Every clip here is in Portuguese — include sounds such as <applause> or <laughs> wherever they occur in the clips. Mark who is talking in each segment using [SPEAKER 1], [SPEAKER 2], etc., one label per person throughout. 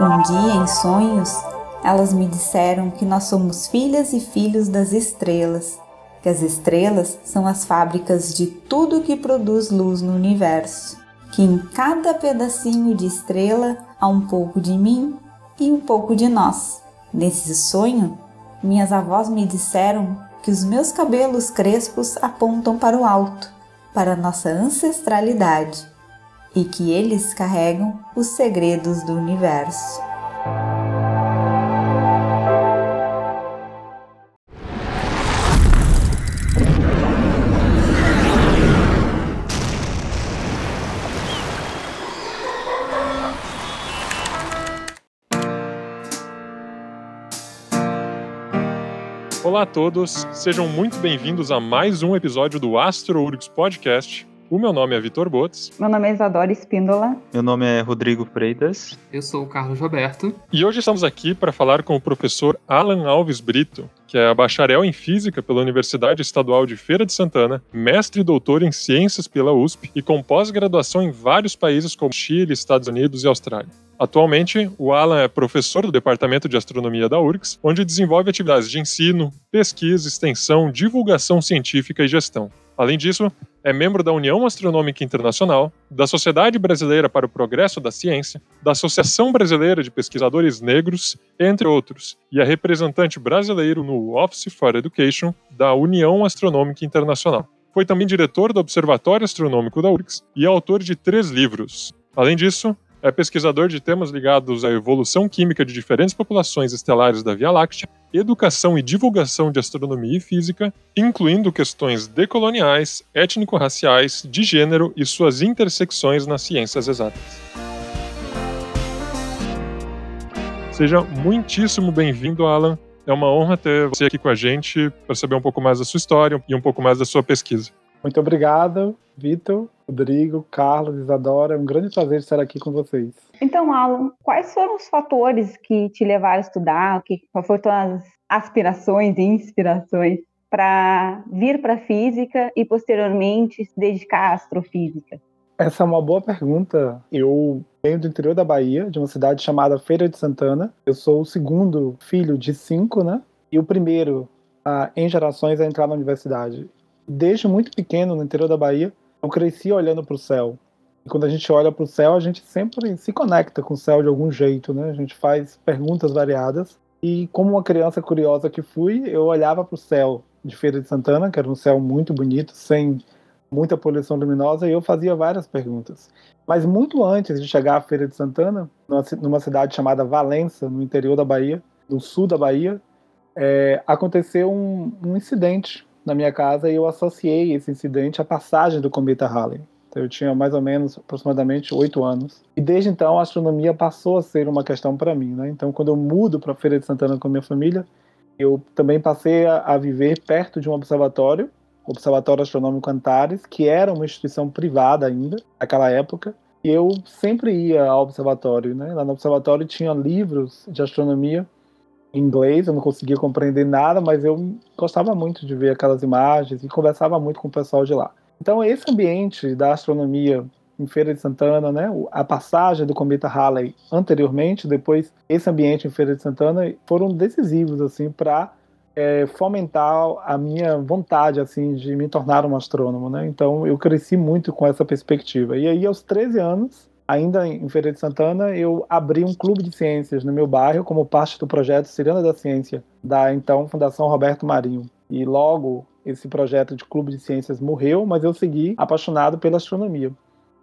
[SPEAKER 1] Um dia, em sonhos, elas me disseram que nós somos filhas e filhos das estrelas, que as estrelas são as fábricas de tudo que produz luz no universo, que em cada pedacinho de estrela há um pouco de mim e um pouco de nós. Nesse sonho, minhas avós me disseram que os meus cabelos crespos apontam para o alto, para nossa ancestralidade, e que eles carregam os segredos do universo.
[SPEAKER 2] Olá a todos, sejam muito bem-vindos a mais um episódio do Astro Urgs Podcast. O meu nome é Vitor Botes.
[SPEAKER 3] Meu nome é Isadora Espíndola.
[SPEAKER 4] Meu nome é Rodrigo Freitas.
[SPEAKER 5] Eu sou o Carlos Roberto.
[SPEAKER 2] E hoje estamos aqui para falar com o professor Alan Alves Brito, que é bacharel em Física pela Universidade Estadual de Feira de Santana, mestre e doutor em Ciências pela USP e com pós-graduação em vários países como Chile, Estados Unidos e Austrália. Atualmente, o Alan é professor do Departamento de Astronomia da URGS, onde desenvolve atividades de ensino, pesquisa, extensão, divulgação científica e gestão. Além disso, é membro da União Astronômica Internacional, da Sociedade Brasileira para o Progresso da Ciência, da Associação Brasileira de Pesquisadores Negros, entre outros, e é representante brasileiro no Office for Education da União Astronômica Internacional. Foi também diretor do Observatório Astronômico da URGS e autor de três livros. Além disso, é pesquisador de temas ligados à evolução química de diferentes populações estelares da Via Láctea, educação e divulgação de astronomia e física, incluindo questões decoloniais, étnico-raciais, de gênero e suas intersecções nas ciências exatas. Seja muitíssimo bem-vindo, Alan. É uma honra ter você aqui com a gente para saber um pouco mais da sua história e um pouco mais da sua pesquisa.
[SPEAKER 6] Muito obrigado, Vitor, Rodrigo, Carlos, Isadora. É um grande prazer estar aqui com vocês.
[SPEAKER 3] Então, Alan, quais foram os fatores que te levaram a estudar? Que, quais foram as aspirações e inspirações para vir para a física e posteriormente se dedicar à astrofísica?
[SPEAKER 6] Essa é uma boa pergunta. Eu venho do interior da Bahia, de uma cidade chamada Feira de Santana. Eu sou o segundo filho de cinco, né? E o primeiro a, em gerações a entrar na universidade desde muito pequeno, no interior da Bahia, eu cresci olhando para o céu. E quando a gente olha para o céu, a gente sempre se conecta com o céu de algum jeito, né? A gente faz perguntas variadas. E como uma criança curiosa que fui, eu olhava para o céu de Feira de Santana, que era um céu muito bonito, sem muita poluição luminosa, e eu fazia várias perguntas. Mas muito antes de chegar à Feira de Santana, numa cidade chamada Valença, no interior da Bahia, no sul da Bahia, é, aconteceu um, um incidente na minha casa e eu associei esse incidente à passagem do cometa Halley. Então, eu tinha mais ou menos, aproximadamente, oito anos. E desde então a astronomia passou a ser uma questão para mim. Né? Então, quando eu mudo para Feira de Santana com a minha família, eu também passei a, a viver perto de um observatório, o Observatório Astronômico Antares, que era uma instituição privada ainda, naquela época. E eu sempre ia ao observatório. Né? Lá no observatório tinha livros de astronomia inglês, eu não conseguia compreender nada, mas eu gostava muito de ver aquelas imagens e conversava muito com o pessoal de lá. Então, esse ambiente da astronomia em Feira de Santana, né, a passagem do cometa Halley anteriormente, depois esse ambiente em Feira de Santana, foram decisivos assim para é, fomentar a minha vontade assim de me tornar um astrônomo, né? Então eu cresci muito com essa perspectiva. E aí aos 13 anos ainda em Feira de Santana, eu abri um clube de ciências no meu bairro como parte do projeto Ciranda da Ciência, da então Fundação Roberto Marinho. E logo esse projeto de clube de ciências morreu, mas eu segui apaixonado pela astronomia.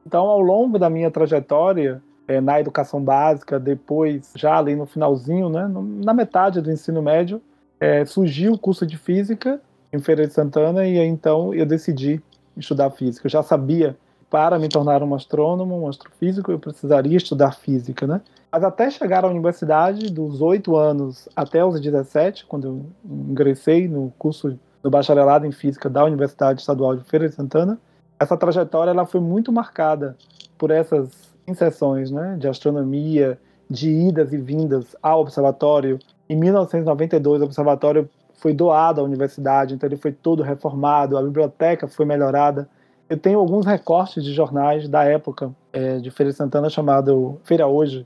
[SPEAKER 6] Então, ao longo da minha trajetória é, na educação básica, depois, já ali no finalzinho, né, na metade do ensino médio, é, surgiu o curso de física em Feira de Santana e então eu decidi estudar física. Eu já sabia para me tornar um astrônomo, um astrofísico, eu precisaria estudar física, né? Mas até chegar à universidade, dos 8 anos até os 17, quando eu ingressei no curso do bacharelado em física da Universidade Estadual de Feira de Santana, essa trajetória ela foi muito marcada por essas inserções, né, de astronomia, de idas e vindas ao observatório. Em 1992, o observatório foi doado à universidade, então ele foi todo reformado, a biblioteca foi melhorada. Eu tenho alguns recortes de jornais da época é, de Feira de Santana chamado Feira Hoje,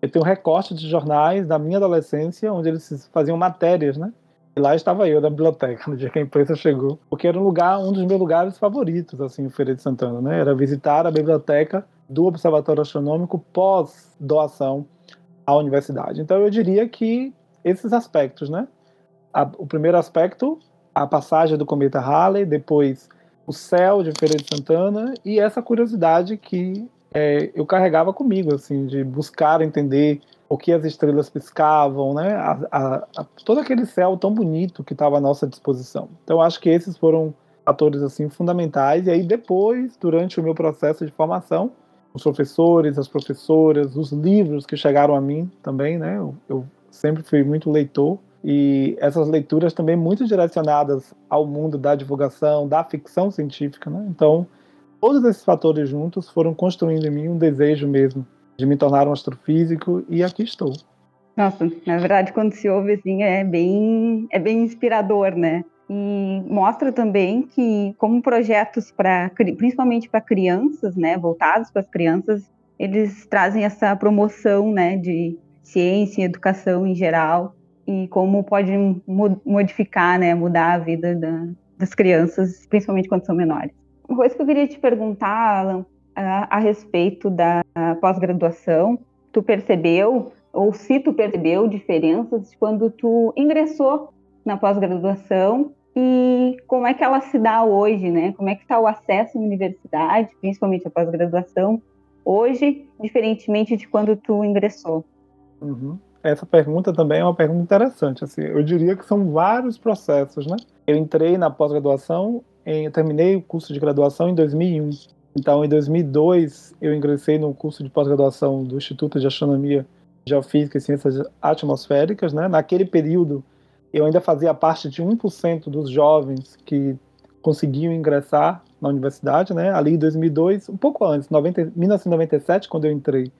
[SPEAKER 6] Eu tenho um recorte de jornais da minha adolescência, onde eles faziam matérias, né? E lá estava eu na biblioteca, <laughs> no dia que a imprensa chegou, porque era um lugar, um dos meus lugares favoritos, assim, Feira de Santana, né? Era visitar a biblioteca do Observatório Astronômico pós doação à universidade. Então eu diria que esses aspectos, né? A, o primeiro aspecto, a passagem do cometa Halley, depois o céu de Feira de Santana e essa curiosidade que é, eu carregava comigo, assim, de buscar entender o que as estrelas piscavam, né? A, a, a, todo aquele céu tão bonito que estava à nossa disposição. Então, acho que esses foram fatores assim fundamentais. E aí depois, durante o meu processo de formação, os professores, as professoras, os livros que chegaram a mim também, né? Eu, eu sempre fui muito leitor e essas leituras também muito direcionadas ao mundo da divulgação, da ficção científica, né? Então, todos esses fatores juntos foram construindo em mim um desejo mesmo de me tornar um astrofísico e aqui estou.
[SPEAKER 3] Nossa, na verdade, quando se ouve assim, é bem, é bem inspirador, né? E mostra também que, como projetos para, principalmente para crianças, né, voltados para as crianças, eles trazem essa promoção, né, de ciência e educação em geral e como pode modificar, né, mudar a vida da, das crianças, principalmente quando são menores. Uma coisa que eu queria te perguntar, Alan, a, a respeito da pós-graduação, tu percebeu, ou se tu percebeu diferenças quando tu ingressou na pós-graduação e como é que ela se dá hoje, né? Como é que está o acesso à universidade, principalmente a pós-graduação, hoje, diferentemente de quando tu ingressou?
[SPEAKER 6] Uhum. Essa pergunta também é uma pergunta interessante. Assim, eu diria que são vários processos, né? Eu entrei na pós-graduação, eu terminei o curso de graduação em 2001. Então, em 2002, eu ingressei no curso de pós-graduação do Instituto de Astronomia, Geofísica e Ciências Atmosféricas. Né? Naquele período, eu ainda fazia parte de 1% dos jovens que conseguiam ingressar na universidade, né? ali em 2002, um pouco antes, 90, 1997, quando eu entrei.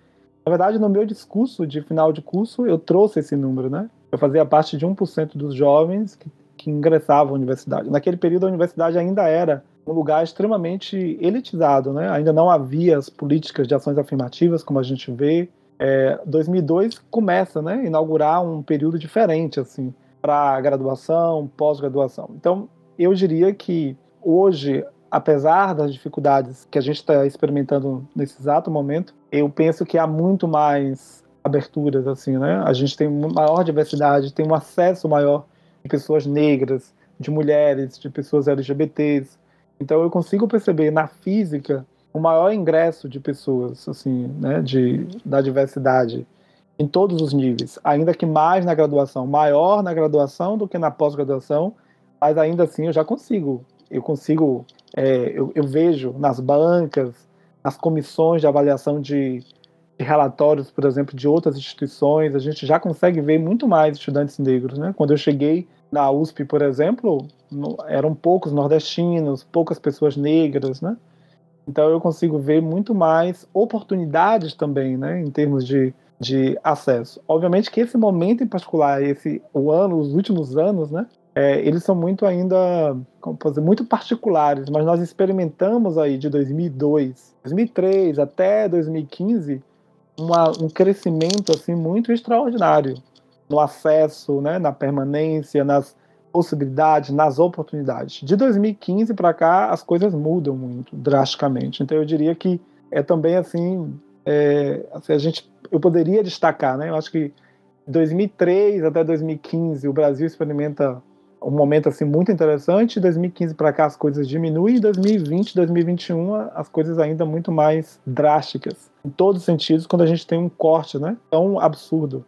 [SPEAKER 6] Na verdade, no meu discurso de final de curso, eu trouxe esse número. Né? Eu fazia parte de 1% dos jovens que, que ingressavam à universidade. Naquele período, a universidade ainda era um lugar extremamente elitizado, né? Ainda não havia as políticas de ações afirmativas como a gente vê. É, 2002 começa, né? Inaugurar um período diferente assim para graduação, pós-graduação. Então, eu diria que hoje, apesar das dificuldades que a gente está experimentando nesse exato momento, eu penso que há muito mais aberturas assim, né? A gente tem maior diversidade, tem um acesso maior de pessoas negras, de mulheres, de pessoas LGBTs, então eu consigo perceber na física o maior ingresso de pessoas, assim, né, de, da diversidade em todos os níveis, ainda que mais na graduação, maior na graduação do que na pós-graduação, mas ainda assim eu já consigo, eu consigo, é, eu, eu, vejo nas bancas, nas comissões de avaliação de, de, relatórios, por exemplo, de outras instituições, a gente já consegue ver muito mais estudantes negros, né? Quando eu cheguei na USP, por exemplo, eram poucos nordestinos, poucas pessoas negras, né? Então eu consigo ver muito mais oportunidades também, né, em termos de, de acesso. Obviamente que esse momento em particular, esse o ano, os últimos anos, né, é, eles são muito ainda, dizer, muito particulares, mas nós experimentamos aí de 2002, 2003 até 2015 uma, um crescimento assim muito extraordinário no acesso, né, na permanência, nas possibilidades, nas oportunidades. De 2015 para cá, as coisas mudam muito drasticamente. Então, eu diria que é também assim, é, assim a gente, eu poderia destacar, né? Eu acho que 2003 até 2015 o Brasil experimenta um momento assim muito interessante. 2015 para cá as coisas diminuem. E 2020, 2021 as coisas ainda muito mais drásticas em todos os sentidos quando a gente tem um corte, né? Tão absurdo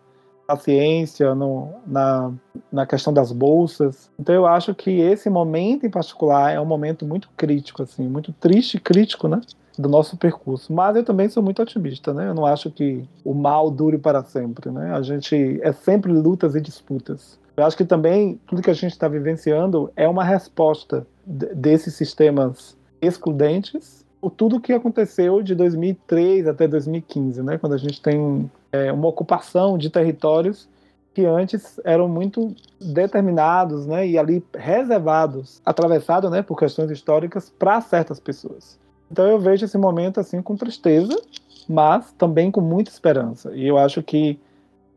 [SPEAKER 6] na ciência, no, na, na questão das bolsas. Então eu acho que esse momento em particular é um momento muito crítico, assim, muito triste e crítico, né? Do nosso percurso. Mas eu também sou muito otimista, né? Eu não acho que o mal dure para sempre, né? A gente é sempre lutas e disputas. Eu acho que também tudo que a gente está vivenciando é uma resposta desses sistemas excludentes por tudo que aconteceu de 2003 até 2015, né? Quando a gente tem é, uma ocupação de territórios que antes eram muito determinados, né, e ali reservados, atravessados, né, por questões históricas para certas pessoas. Então eu vejo esse momento assim com tristeza, mas também com muita esperança. E eu acho que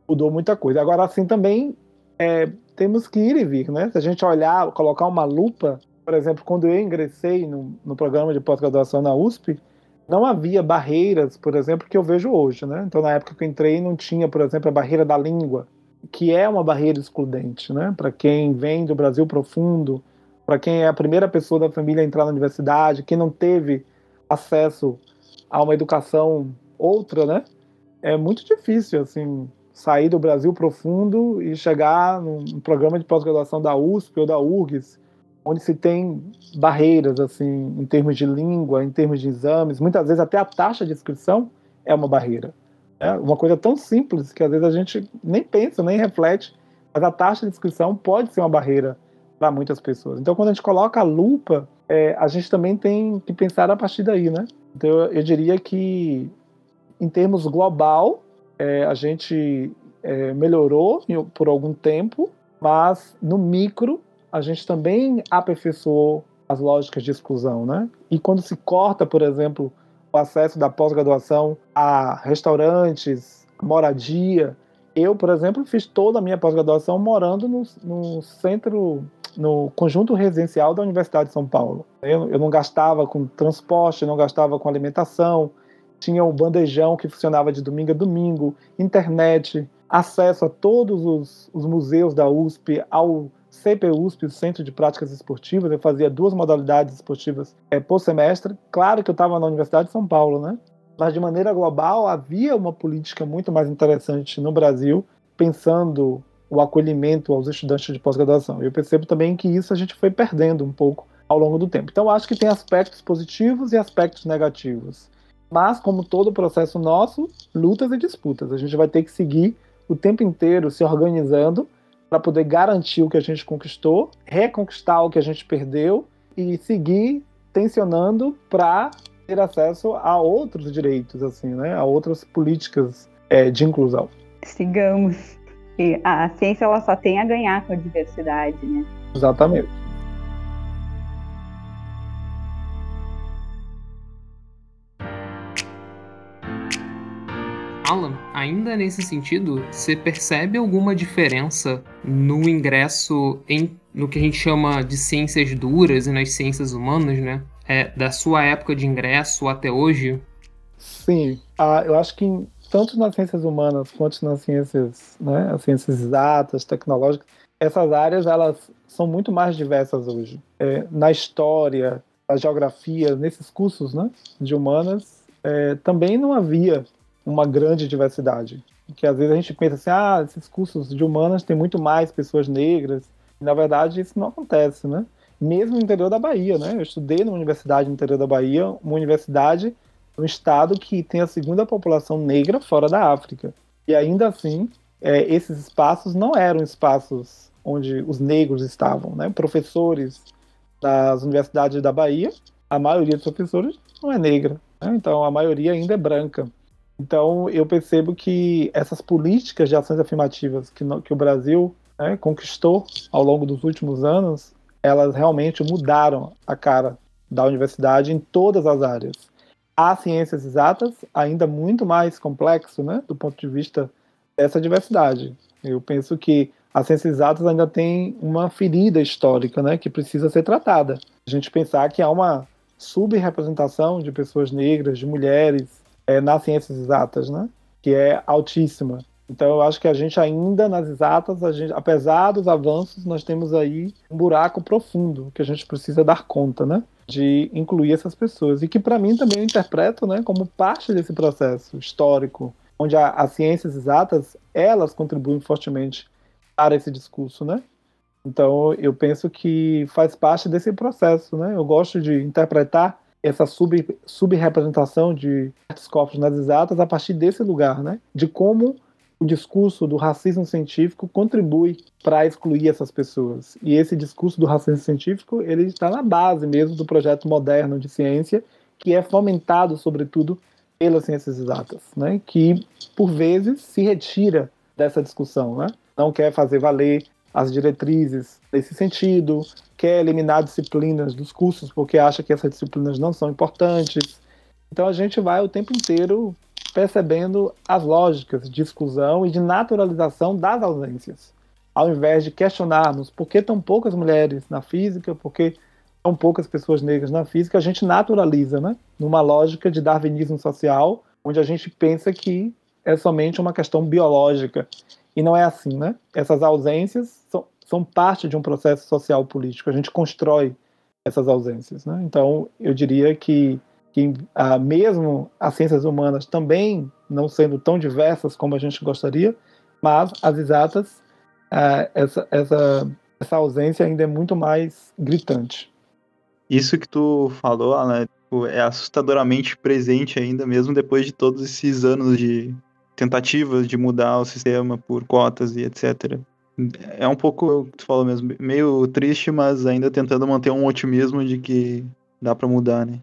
[SPEAKER 6] mudou muita coisa. Agora, assim, também é, temos que ir e vir, né? Se a gente olhar, colocar uma lupa, por exemplo, quando eu ingressei no, no programa de pós-graduação na USP, não havia barreiras, por exemplo, que eu vejo hoje, né? Então, na época que eu entrei, não tinha, por exemplo, a barreira da língua, que é uma barreira excludente, né? Para quem vem do Brasil profundo, para quem é a primeira pessoa da família a entrar na universidade, quem não teve acesso a uma educação outra, né? É muito difícil, assim, sair do Brasil profundo e chegar num programa de pós-graduação da USP ou da URGS, onde se tem barreiras, assim, em termos de língua, em termos de exames, muitas vezes até a taxa de inscrição é uma barreira. É uma coisa tão simples que às vezes a gente nem pensa, nem reflete, mas a taxa de inscrição pode ser uma barreira para muitas pessoas. Então, quando a gente coloca a lupa, é, a gente também tem que pensar a partir daí, né? Então, eu, diria que, em termos global, é, a gente é, melhorou por algum tempo, mas no micro a gente também aperfeiçoou as lógicas de exclusão, né? E quando se corta, por exemplo, o acesso da pós-graduação a restaurantes, moradia, eu, por exemplo, fiz toda a minha pós-graduação morando no, no, centro, no conjunto residencial da Universidade de São Paulo. Eu, eu não gastava com transporte, não gastava com alimentação, tinha o bandejão que funcionava de domingo a domingo, internet, acesso a todos os, os museus da USP, ao CPUSP, o Centro de Práticas Esportivas, eu fazia duas modalidades esportivas é, por semestre. Claro que eu estava na Universidade de São Paulo, né? Mas de maneira global havia uma política muito mais interessante no Brasil, pensando o acolhimento aos estudantes de pós-graduação. Eu percebo também que isso a gente foi perdendo um pouco ao longo do tempo. Então acho que tem aspectos positivos e aspectos negativos. Mas como todo processo nosso, lutas e disputas. A gente vai ter que seguir o tempo inteiro se organizando para poder garantir o que a gente conquistou, reconquistar o que a gente perdeu e seguir tensionando para ter acesso a outros direitos, assim, né, a outras políticas é, de inclusão.
[SPEAKER 3] Sigamos. E a ciência ela só tem a ganhar com a diversidade, né?
[SPEAKER 6] Exatamente.
[SPEAKER 5] Alan, ainda nesse sentido, você percebe alguma diferença no ingresso em no que a gente chama de ciências duras e nas ciências humanas, né? É, da sua época de ingresso até hoje?
[SPEAKER 6] Sim, ah, eu acho que tanto nas ciências humanas quanto nas ciências, né, as ciências exatas, tecnológicas, essas áreas elas são muito mais diversas hoje. É, na história, na geografia, nesses cursos, né, de humanas, é, também não havia uma grande diversidade. Que às vezes a gente pensa assim, ah, esses cursos de humanas tem muito mais pessoas negras. Na verdade, isso não acontece, né? Mesmo no interior da Bahia, né? Eu estudei numa universidade no interior da Bahia, uma universidade um estado que tem a segunda população negra fora da África. E ainda assim, é, esses espaços não eram espaços onde os negros estavam, né? Professores das universidades da Bahia, a maioria dos professores não é negra, né? então a maioria ainda é branca. Então, eu percebo que essas políticas de ações afirmativas que, no, que o Brasil né, conquistou ao longo dos últimos anos, elas realmente mudaram a cara da universidade em todas as áreas. Há ciências exatas ainda muito mais complexo, né, do ponto de vista dessa diversidade. Eu penso que as ciências exatas ainda têm uma ferida histórica, né, que precisa ser tratada. A gente pensar que há uma subrepresentação de pessoas negras, de mulheres, é, nas ciências exatas, né? Que é altíssima. Então eu acho que a gente ainda nas exatas, gente, apesar dos avanços, nós temos aí um buraco profundo que a gente precisa dar conta, né? De incluir essas pessoas e que para mim também eu interpreto, né? Como parte desse processo histórico, onde a, as ciências exatas elas contribuem fortemente para esse discurso, né? Então eu penso que faz parte desse processo, né? Eu gosto de interpretar essa sub, subrepresentação de certos corpos nas exatas a partir desse lugar, né? De como o discurso do racismo científico contribui para excluir essas pessoas. E esse discurso do racismo científico, ele está na base mesmo do projeto moderno de ciência, que é fomentado, sobretudo, pelas ciências exatas, né? Que, por vezes, se retira dessa discussão, né? Não quer fazer valer as diretrizes nesse sentido, quer eliminar disciplinas dos cursos porque acha que essas disciplinas não são importantes. Então a gente vai o tempo inteiro percebendo as lógicas de exclusão e de naturalização das ausências. Ao invés de questionarmos por que tão poucas mulheres na física, por que tão poucas pessoas negras na física, a gente naturaliza, né? Numa lógica de darwinismo social, onde a gente pensa que é somente uma questão biológica. E não é assim, né? Essas ausências são, são parte de um processo social político. A gente constrói essas ausências, né? Então, eu diria que que ah, mesmo as ciências humanas também não sendo tão diversas como a gente gostaria, mas as exatas, ah, essa, essa, essa ausência ainda é muito mais gritante.
[SPEAKER 4] Isso que tu falou, Alan, tipo, é assustadoramente presente ainda, mesmo depois de todos esses anos de tentativas de mudar o sistema por cotas e etc. É um pouco que tu falou mesmo, meio triste, mas ainda tentando manter um otimismo de que dá para mudar, né?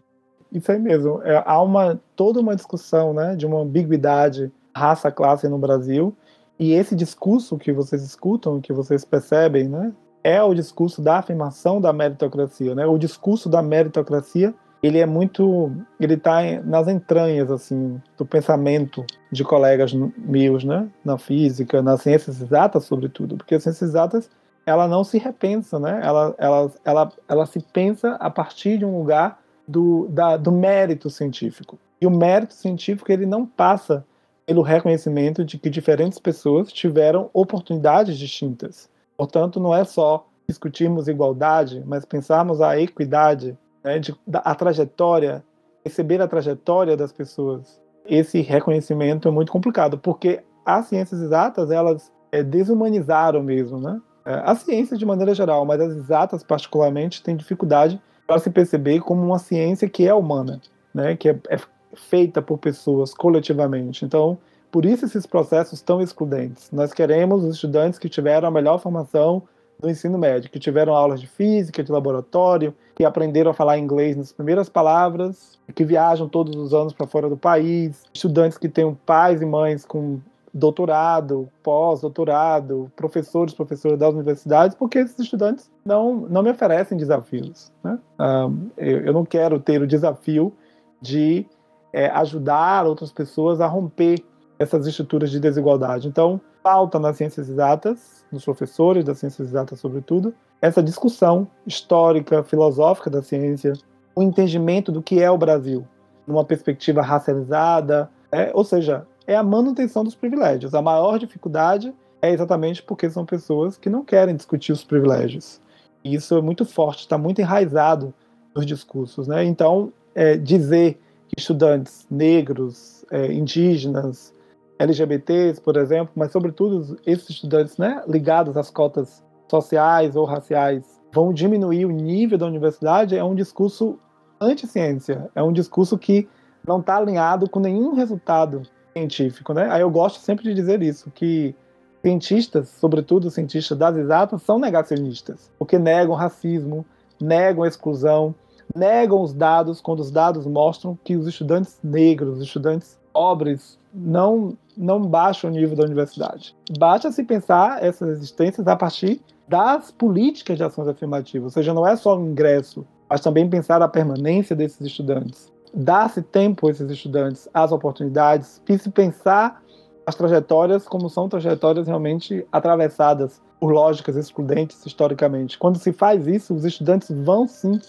[SPEAKER 6] Isso aí mesmo. É, há uma, toda uma discussão né, de uma ambiguidade raça-classe no Brasil. E esse discurso que vocês escutam, que vocês percebem, né, é o discurso da afirmação da meritocracia. Né? O discurso da meritocracia ele é muito, ele está nas entranhas assim do pensamento de colegas meus, né, na física, nas ciências exatas, sobretudo, porque as ciências exatas ela não se repensa, né? Ela, ela, ela, ela se pensa a partir de um lugar do, da, do mérito científico. E o mérito científico ele não passa pelo reconhecimento de que diferentes pessoas tiveram oportunidades distintas. Portanto, não é só discutirmos igualdade, mas pensarmos a equidade, né, de, a trajetória, receber a trajetória das pessoas. Esse reconhecimento é muito complicado, porque as ciências exatas elas é, desumanizaram mesmo, né? É, as ciências de maneira geral, mas as exatas particularmente têm dificuldade para se perceber como uma ciência que é humana, né, que é, é feita por pessoas coletivamente. Então, por isso esses processos tão excludentes. Nós queremos os estudantes que tiveram a melhor formação do ensino médio, que tiveram aulas de física, de laboratório, que aprenderam a falar inglês nas primeiras palavras, que viajam todos os anos para fora do país, estudantes que têm pais e mães com doutorado, pós-doutorado, professores, professoras das universidades, porque esses estudantes não, não me oferecem desafios. Né? Um, eu, eu, não quero ter o desafio de é, ajudar outras pessoas a romper essas estruturas de desigualdade. Então, falta nas ciências exatas, nos professores das ciências exatas, sobretudo, essa discussão histórica, filosófica da ciência, o entendimento do que é o Brasil, numa perspectiva racializada, é, ou seja, é a manutenção dos privilégios. A maior dificuldade é exatamente porque são pessoas que não querem discutir os privilégios. E isso é muito forte, está muito enraizado nos discursos. Né? Então, é, dizer que estudantes negros, é, indígenas, LGBTs, por exemplo, mas sobretudo esses estudantes né, ligados às cotas sociais ou raciais vão diminuir o nível da universidade é um discurso anti-ciência, é um discurso que não está alinhado com nenhum resultado científico, né? Aí eu gosto sempre de dizer isso, que cientistas, sobretudo cientistas das exatas, são negacionistas, porque negam racismo, negam exclusão, negam os dados quando os dados mostram que os estudantes negros, os estudantes pobres, não não baixam o nível da universidade. Basta se pensar essas existências a partir das políticas de ações afirmativas, ou seja, não é só o ingresso, mas também pensar a permanência desses estudantes dar-se tempo a esses estudantes, as oportunidades, e se pensar as trajetórias como são trajetórias realmente atravessadas por lógicas excludentes historicamente. Quando se faz isso, os estudantes vão sim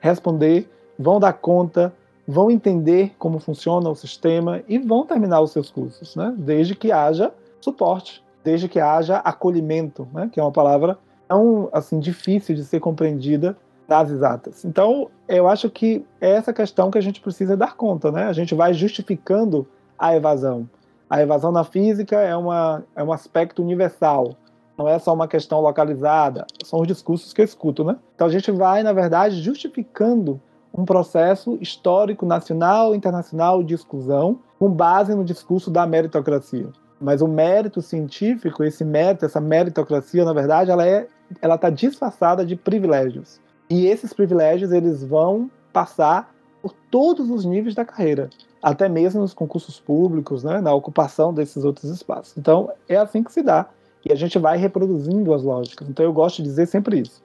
[SPEAKER 6] responder, vão dar conta, vão entender como funciona o sistema e vão terminar os seus cursos, né? desde que haja suporte, desde que haja acolhimento, né? que é uma palavra tão assim difícil de ser compreendida das exatas. Então, eu acho que é essa questão que a gente precisa dar conta, né? A gente vai justificando a evasão. A evasão na física é, uma, é um aspecto universal, não é só uma questão localizada, são os discursos que eu escuto, né? Então a gente vai, na verdade, justificando um processo histórico nacional e internacional de exclusão com base no discurso da meritocracia. Mas o mérito científico, esse mérito, essa meritocracia, na verdade, ela é ela está disfarçada de privilégios. E esses privilégios eles vão passar por todos os níveis da carreira, até mesmo nos concursos públicos, né, na ocupação desses outros espaços. Então, é assim que se dá. E a gente vai reproduzindo as lógicas. Então, eu gosto de dizer sempre isso.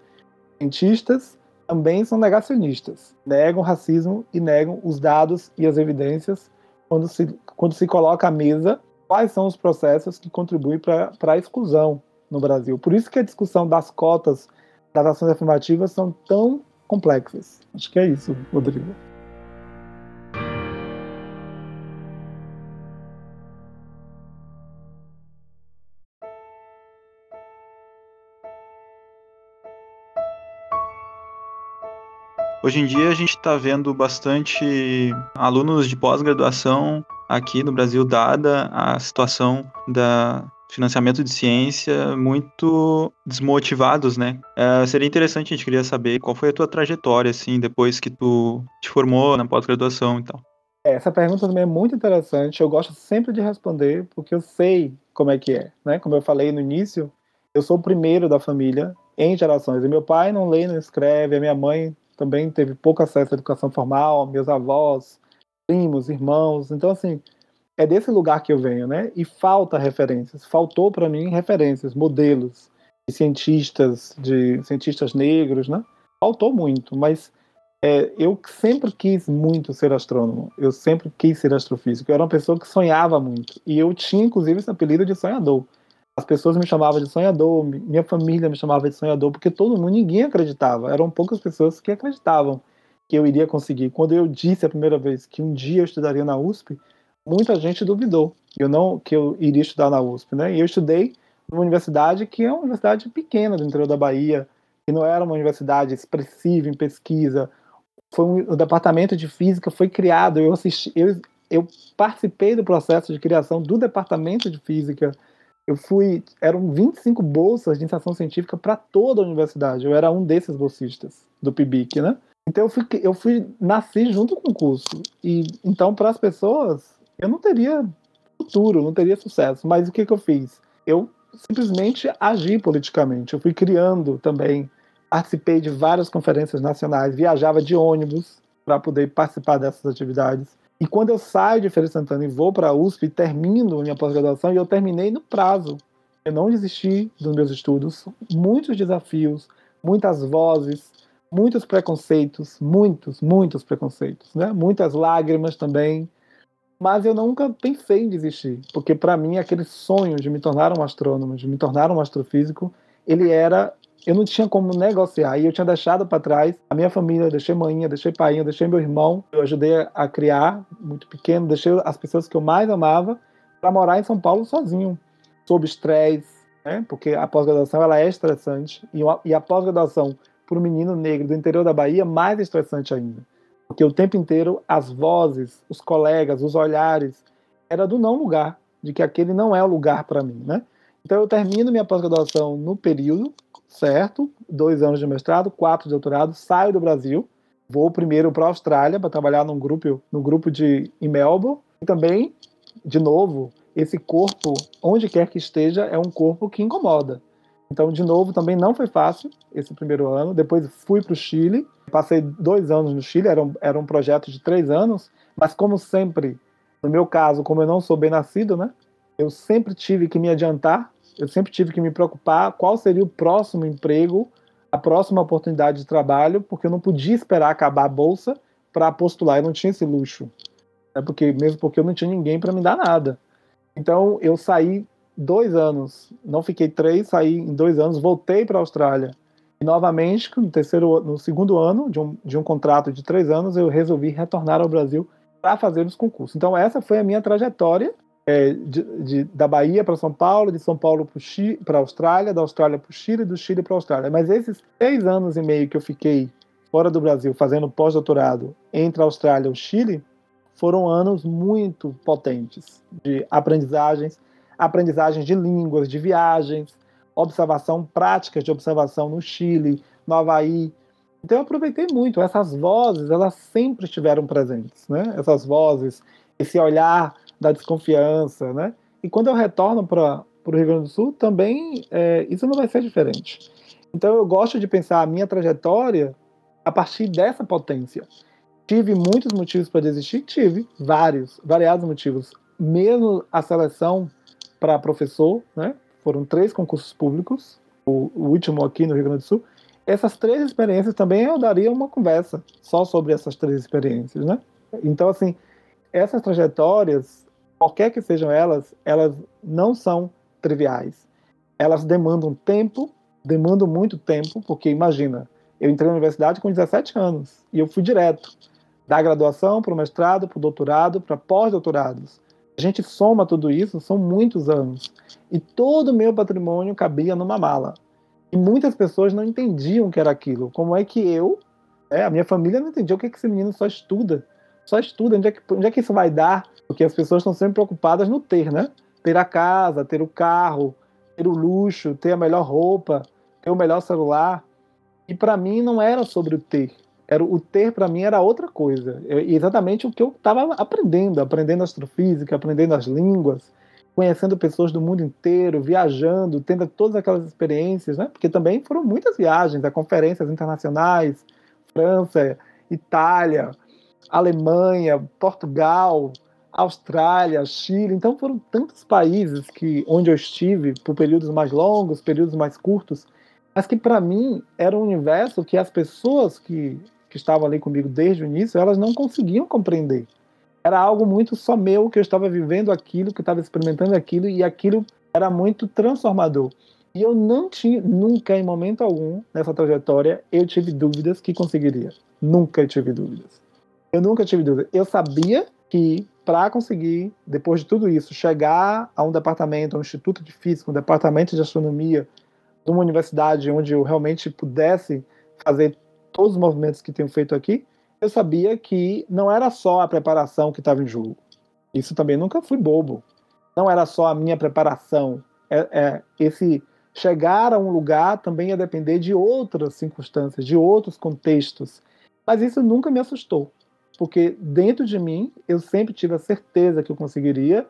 [SPEAKER 6] Cientistas também são negacionistas. Negam racismo e negam os dados e as evidências quando se, quando se coloca à mesa quais são os processos que contribuem para a exclusão no Brasil. Por isso que a discussão das cotas das ações afirmativas são tão complexas. Acho que é isso, Rodrigo.
[SPEAKER 4] Hoje em dia a gente está vendo bastante alunos de pós-graduação aqui no Brasil, dada a situação da financiamento de ciência muito desmotivados, né? É, seria interessante, a gente queria saber qual foi a tua trajetória, assim, depois que tu te formou na pós-graduação e tal.
[SPEAKER 6] É, essa pergunta também é muito interessante, eu gosto sempre de responder, porque eu sei como é que é, né? Como eu falei no início, eu sou o primeiro da família em gerações, e meu pai não lê, não escreve, a minha mãe também teve pouco acesso à educação formal, meus avós, primos, irmãos. Então, assim, é desse lugar que eu venho, né? E falta referências. Faltou para mim referências, modelos de cientistas, de cientistas negros, né? Faltou muito, mas é, eu sempre quis muito ser astrônomo. Eu sempre quis ser astrofísico. Eu era uma pessoa que sonhava muito. E eu tinha, inclusive, esse apelido de sonhador. As pessoas me chamavam de sonhador, minha família me chamava de sonhador, porque todo mundo, ninguém acreditava. Eram poucas pessoas que acreditavam que eu iria conseguir. Quando eu disse a primeira vez que um dia eu estudaria na USP, muita gente duvidou eu não que eu iria estudar na USP, né? E eu estudei numa universidade que é uma universidade pequena do interior da Bahia, que não era uma universidade expressiva em pesquisa. Foi um, o departamento de física foi criado, eu assisti, eu, eu participei do processo de criação do departamento de física eu fui. Eram 25 bolsas de iniciação científica para toda a universidade. Eu era um desses bolsistas do PIBIC, né? Então eu fui, eu fui nasci junto com o curso. E então para as pessoas eu não teria futuro, não teria sucesso. Mas o que, que eu fiz? Eu simplesmente agi politicamente. Eu fui criando também. Participei de várias conferências nacionais, viajava de ônibus para poder participar dessas atividades. E quando eu saio de Feira de Santana e vou para a USP, termino minha pós-graduação e eu terminei no prazo. Eu não desisti dos meus estudos. Muitos desafios, muitas vozes, muitos preconceitos, muitos, muitos preconceitos, né? Muitas lágrimas também. Mas eu nunca pensei em desistir, porque para mim aquele sonho de me tornar um astrônomo, de me tornar um astrofísico, ele era eu não tinha como negociar. E eu tinha deixado para trás a minha família, eu deixei mãe, deixei pai, deixei meu irmão, eu ajudei a criar, muito pequeno, deixei as pessoas que eu mais amava para morar em São Paulo sozinho, sob estresse, né? porque a pós-graduação ela é estressante, e, a pós-graduação para um menino negro do interior da Bahia, mais estressante ainda. Porque o tempo inteiro as vozes, os colegas, os olhares, era do não lugar, de que aquele não é o lugar para mim, né? Então eu termino minha pós-graduação no período, certo, dois anos de mestrado, quatro de doutorado, saio do Brasil, vou primeiro para a Austrália para trabalhar num grupo, num grupo de em Melbourne. E também, de novo, esse corpo, onde quer que esteja, é um corpo que incomoda. Então, de novo, também não foi fácil esse primeiro ano. Depois fui para o Chile, passei dois anos no Chile, era um, era um projeto de três anos, mas como sempre, no meu caso, como eu não sou bem nascido, né, eu sempre tive que me adiantar eu sempre tive que me preocupar qual seria o próximo emprego, a próxima oportunidade de trabalho, porque eu não podia esperar acabar a bolsa para postular, eu não tinha esse luxo. É porque mesmo porque eu não tinha ninguém para me dar nada. Então eu saí dois anos, não fiquei três, saí em dois anos, voltei para a Austrália. E novamente, no terceiro, no segundo ano de um, de um contrato de três anos, eu resolvi retornar ao Brasil para fazer os concursos. Então essa foi a minha trajetória é, de, de, da Bahia para São Paulo, de São Paulo para a Austrália, da Austrália para o Chile, do Chile para a Austrália. Mas esses seis anos e meio que eu fiquei fora do Brasil fazendo pós-doutorado entre a Austrália e o Chile foram anos muito potentes de aprendizagens, aprendizagens de línguas, de viagens, observação, práticas de observação no Chile, no Havaí. Então eu aproveitei muito. Essas vozes, elas sempre estiveram presentes, né? Essas vozes, esse olhar da desconfiança, né? E quando eu retorno para o Rio Grande do Sul, também é, isso não vai ser diferente. Então eu gosto de pensar a minha trajetória a partir dessa potência. Tive muitos motivos para desistir? Tive, vários, variados motivos. Mesmo a seleção para professor, né? Foram três concursos públicos, o, o último aqui no Rio Grande do Sul. Essas três experiências também eu daria uma conversa só sobre essas três experiências, né? Então, assim, essas trajetórias, qualquer que sejam elas, elas não são triviais. Elas demandam tempo, demandam muito tempo, porque imagina, eu entrei na universidade com 17 anos e eu fui direto da graduação para o mestrado, para o doutorado, para pós-doutorados. A gente soma tudo isso, são muitos anos. E todo o meu patrimônio cabia numa mala. E muitas pessoas não entendiam o que era aquilo. Como é que eu, é, a minha família não entendia o que, é que esse menino só estuda. Só estuda, onde é, que, onde é que isso vai dar? Porque as pessoas estão sempre preocupadas no ter, né? Ter a casa, ter o carro, ter o luxo, ter a melhor roupa, ter o melhor celular. E para mim não era sobre o ter. Era o ter para mim era outra coisa. Eu, exatamente o que eu estava aprendendo, aprendendo astrofísica, aprendendo as línguas, conhecendo pessoas do mundo inteiro, viajando, tendo todas aquelas experiências, né? Porque também foram muitas viagens, a conferências internacionais, França, Itália, Alemanha, Portugal, Austrália, Chile. Então foram tantos países que onde eu estive por períodos mais longos, períodos mais curtos, mas que para mim era um universo que as pessoas que, que estavam ali comigo desde o início, elas não conseguiam compreender era algo muito só meu, que eu estava vivendo aquilo, que eu estava experimentando aquilo, e aquilo era muito transformador. E eu não tinha, nunca, em momento algum, nessa trajetória, eu tive dúvidas que conseguiria. Nunca tive dúvidas. Eu nunca tive dúvidas. Eu sabia que, para conseguir, depois de tudo isso, chegar a um departamento, a um instituto de física, um departamento de astronomia, de uma universidade onde eu realmente pudesse fazer todos os movimentos que tenho feito aqui, eu sabia que não era só a preparação que estava em jogo. Isso também nunca fui bobo. Não era só a minha preparação. É, é, esse chegar a um lugar também ia depender de outras circunstâncias, de outros contextos. Mas isso nunca me assustou, porque dentro de mim eu sempre tive a certeza que eu conseguiria,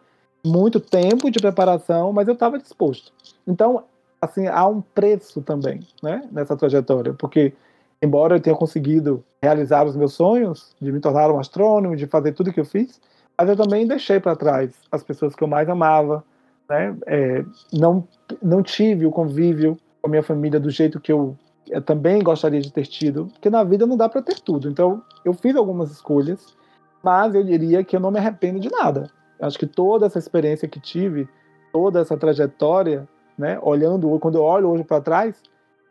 [SPEAKER 6] muito tempo de preparação, mas eu estava disposto. Então, assim, há um preço também, né, nessa trajetória, porque embora eu tenha conseguido realizar os meus sonhos, de me tornar um astrônomo, de fazer tudo que eu fiz, mas eu também deixei para trás as pessoas que eu mais amava, né? É, não, não tive o convívio com a minha família do jeito que eu, eu também gostaria de ter tido, porque na vida não dá para ter tudo. Então, eu fiz algumas escolhas, mas eu diria que eu não me arrependo de nada. Eu acho que toda essa experiência que tive, toda essa trajetória, né, olhando, quando eu olho hoje para trás,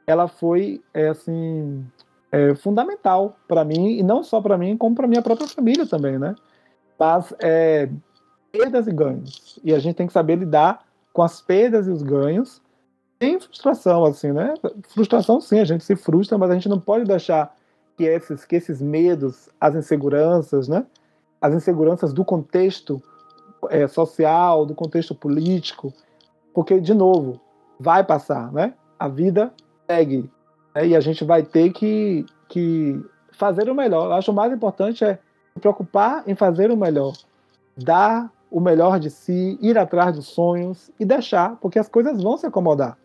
[SPEAKER 6] ela foi é, assim é, fundamental para mim e não só para mim como para minha própria família também, né? Mas é, perdas e ganhos e a gente tem que saber lidar com as perdas e os ganhos sem frustração, assim, né? Frustração sim, a gente se frustra, mas a gente não pode deixar que esses, que esses medos, as inseguranças, né? As inseguranças do contexto é, social, do contexto político, porque de novo vai passar, né? A vida segue. Né? E a gente vai ter que, que fazer o melhor. Eu acho o mais importante é se preocupar em fazer o melhor. Dar o melhor de si, ir atrás dos sonhos e deixar, porque as coisas vão se acomodar.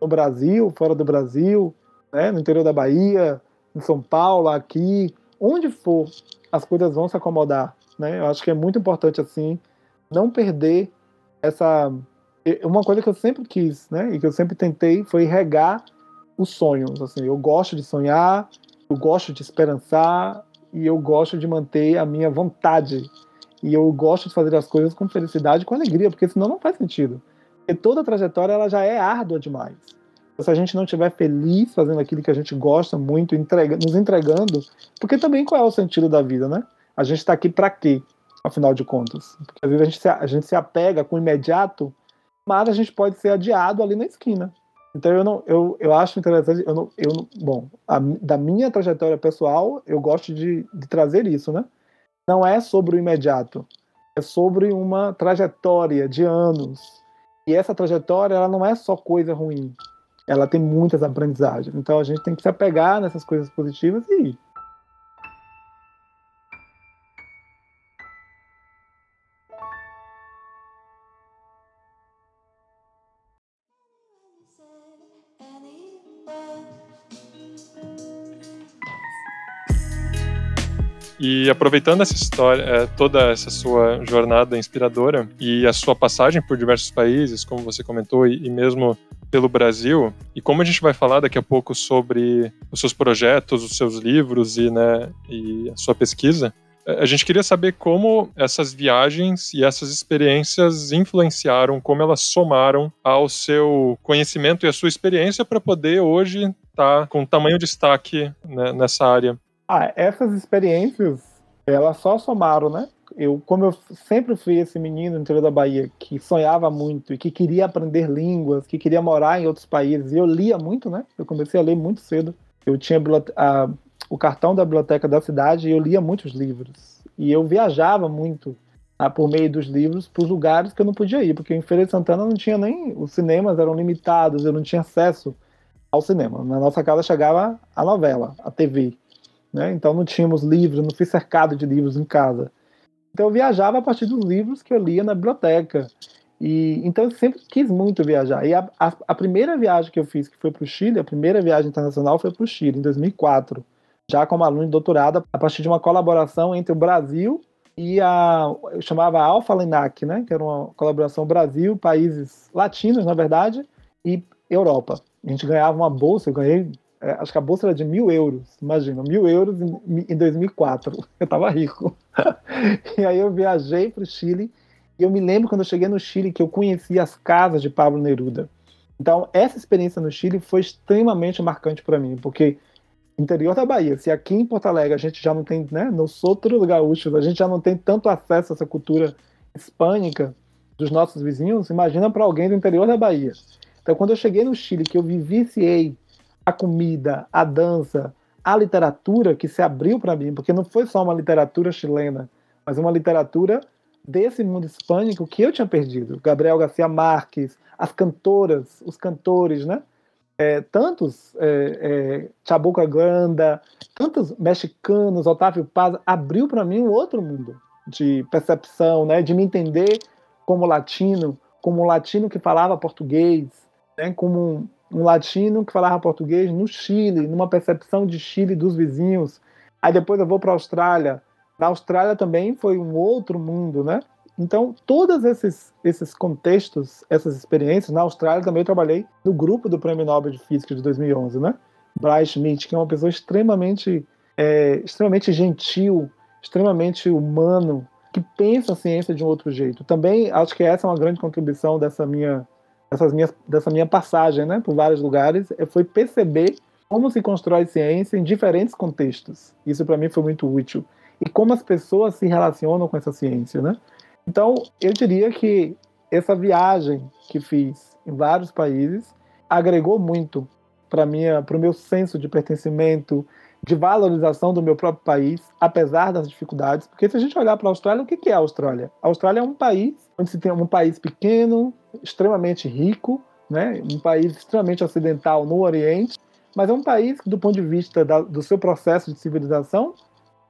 [SPEAKER 6] No Brasil, fora do Brasil, né? no interior da Bahia, em São Paulo, aqui, onde for, as coisas vão se acomodar. Né? Eu acho que é muito importante assim não perder essa uma coisa que eu sempre quis, né, e que eu sempre tentei foi regar os sonhos. Assim, eu gosto de sonhar, eu gosto de esperançar e eu gosto de manter a minha vontade. E eu gosto de fazer as coisas com felicidade, com alegria, porque senão não faz sentido. Porque toda trajetória ela já é árdua demais. Se a gente não estiver feliz fazendo aquilo que a gente gosta muito, entrega, nos entregando, porque também qual é o sentido da vida, né? A gente está aqui para quê, afinal de contas? Porque às vezes a gente, se, a gente se apega com o imediato, mas a gente pode ser adiado ali na esquina. Então eu não, eu, eu acho interessante, eu não, eu não, bom, a, da minha trajetória pessoal, eu gosto de, de trazer isso, né? Não é sobre o imediato, é sobre uma trajetória de anos. E essa trajetória, ela não é só coisa ruim, ela tem muitas aprendizagens. Então a gente tem que se apegar nessas coisas positivas e
[SPEAKER 2] E aproveitando essa história, é, toda essa sua jornada inspiradora e a sua passagem por diversos países, como você comentou, e, mesmo pelo Brasil, e como a gente vai falar daqui a pouco sobre os seus projetos, os seus livros e, né, e a sua pesquisa, A gente queria saber como essas viagens e essas experiências influenciaram, como elas somaram ao seu conhecimento e à sua experiência para poder hoje estar tá com tamanho destaque né, nessa área.
[SPEAKER 6] Ah, essas experiências, elas só somaram, né? Eu, como eu sempre fui esse menino no interior da Bahia que sonhava muito e que queria aprender línguas, que queria morar em outros países, e eu lia muito, né? Eu comecei a ler muito cedo. Eu tinha a, o cartão da biblioteca da cidade e eu lia muitos livros. E eu viajava muito ah, por meio dos livros para os lugares que eu não podia ir, porque em Feira de Santana não tinha nem. Os cinemas eram limitados, eu não tinha acesso ao cinema. Na nossa casa chegava a novela, a TV. Né? Então não tínhamos livros, não fui cercado de livros em casa. Então eu viajava a partir dos livros que eu lia na biblioteca. E então eu sempre quis muito viajar. E a, a, a primeira viagem que eu fiz, que foi para o Chile, a primeira viagem internacional foi para o Chile, em 2004, já como aluno de doutorado, a partir de uma colaboração entre o Brasil e a eu chamava Alfa Lenac, né, que era uma colaboração Brasil, países latinos, na verdade, e Europa. A gente ganhava uma bolsa, eu ganhei acho que a bolsa era de mil euros, imagina, mil euros em, em 2004, <laughs> eu estava rico. <laughs> e aí eu viajei para o Chile, e eu me lembro quando eu cheguei no Chile que eu conheci as casas de Pablo Neruda. Então, essa experiência no Chile foi extremamente marcante para mim, porque interior da Bahia, se aqui em Porto Alegre a gente já não tem, né, nos outros gaúchos, a gente já não tem tanto acesso a essa cultura hispânica dos nossos vizinhos, imagina para alguém do interior da Bahia. Então, quando eu cheguei no Chile, que eu vivenciei a comida, a dança, a literatura que se abriu para mim, porque não foi só uma literatura chilena, mas uma literatura desse mundo hispânico que eu tinha perdido. Gabriel Garcia Marques, as cantoras, os cantores, né? É, tantos é, é, Chabuca Granda, tantos mexicanos, Otávio Paz, abriu para mim um outro mundo de percepção, né? De me entender como latino, como um latino que falava português, né? Como um latino que falava português no Chile, numa percepção de Chile dos vizinhos. Aí depois eu vou para a Austrália. Na Austrália também foi um outro mundo, né? Então, todos esses, esses contextos, essas experiências, na Austrália também trabalhei no grupo do Prêmio Nobel de Física de 2011, né? Bryce Schmidt, que é uma pessoa extremamente, é, extremamente gentil, extremamente humano, que pensa a ciência de um outro jeito. Também acho que essa é uma grande contribuição dessa minha dessas minhas, dessa minha passagem né, por vários lugares, é, foi perceber como se constrói ciência em diferentes contextos. Isso para mim foi muito útil. E como as pessoas se relacionam com essa ciência. Né? Então, eu diria que essa viagem que fiz em vários países agregou muito para o meu senso de pertencimento, de valorização do meu próprio país, apesar das dificuldades. Porque se a gente olhar para a Austrália, o que é a Austrália? A Austrália é um país onde se tem um país pequeno, extremamente rico, né? um país extremamente ocidental no Oriente, mas é um país que, do ponto de vista da, do seu processo de civilização,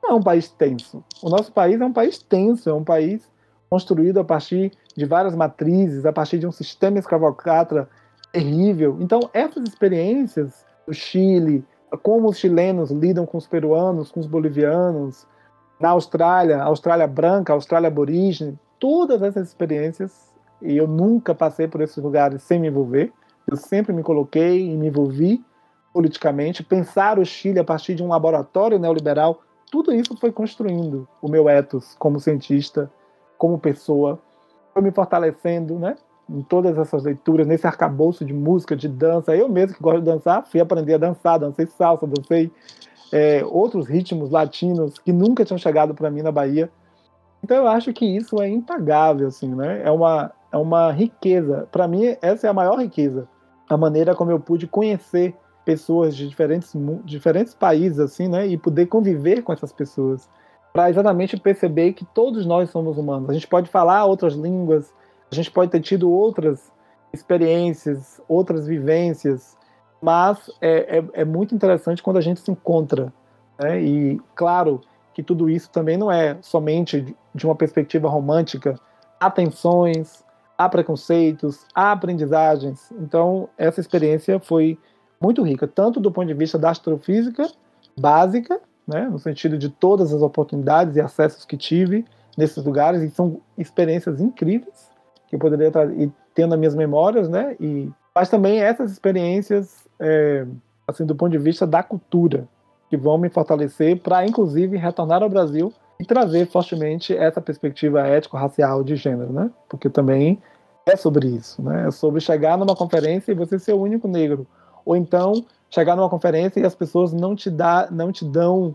[SPEAKER 6] não é um país tenso. O nosso país é um país tenso, é um país construído a partir de várias matrizes, a partir de um sistema escravocrata terrível. Então, essas experiências, o Chile, como os chilenos lidam com os peruanos, com os bolivianos, na Austrália, Austrália branca, Austrália aborígene, todas essas experiências, e eu nunca passei por esses lugares sem me envolver, eu sempre me coloquei e me envolvi politicamente, pensar o Chile a partir de um laboratório neoliberal, tudo isso foi construindo o meu ethos como cientista, como pessoa, foi me fortalecendo, né? em todas essas leituras, nesse arcabouço de música, de dança. Eu mesmo que gosto de dançar, fui aprender a dançar, dancei salsa, dancei é, outros ritmos latinos que nunca tinham chegado para mim na Bahia. Então eu acho que isso é impagável, assim, né? É uma, é uma riqueza. Para mim, essa é a maior riqueza. A maneira como eu pude conhecer pessoas de diferentes, diferentes países, assim, né? E poder conviver com essas pessoas. Para exatamente perceber que todos nós somos humanos. A gente pode falar outras línguas, a gente pode ter tido outras experiências, outras vivências, mas é, é, é muito interessante quando a gente se encontra. Né? E, claro, que tudo isso também não é somente de uma perspectiva romântica. Há tensões, há preconceitos, há aprendizagens. Então, essa experiência foi muito rica, tanto do ponto de vista da astrofísica básica, né, no sentido de todas as oportunidades e acessos que tive nesses lugares, e são experiências incríveis, que eu poderia estar tendo as minhas memórias, né? E, mas também essas experiências, é, assim, do ponto de vista da cultura, que vão me fortalecer para, inclusive, retornar ao Brasil e trazer fortemente essa perspectiva ético-racial de gênero, né? Porque também é sobre isso, né? É sobre chegar numa conferência e você ser o único negro, ou então chegar numa conferência e as pessoas não te dá, não te dão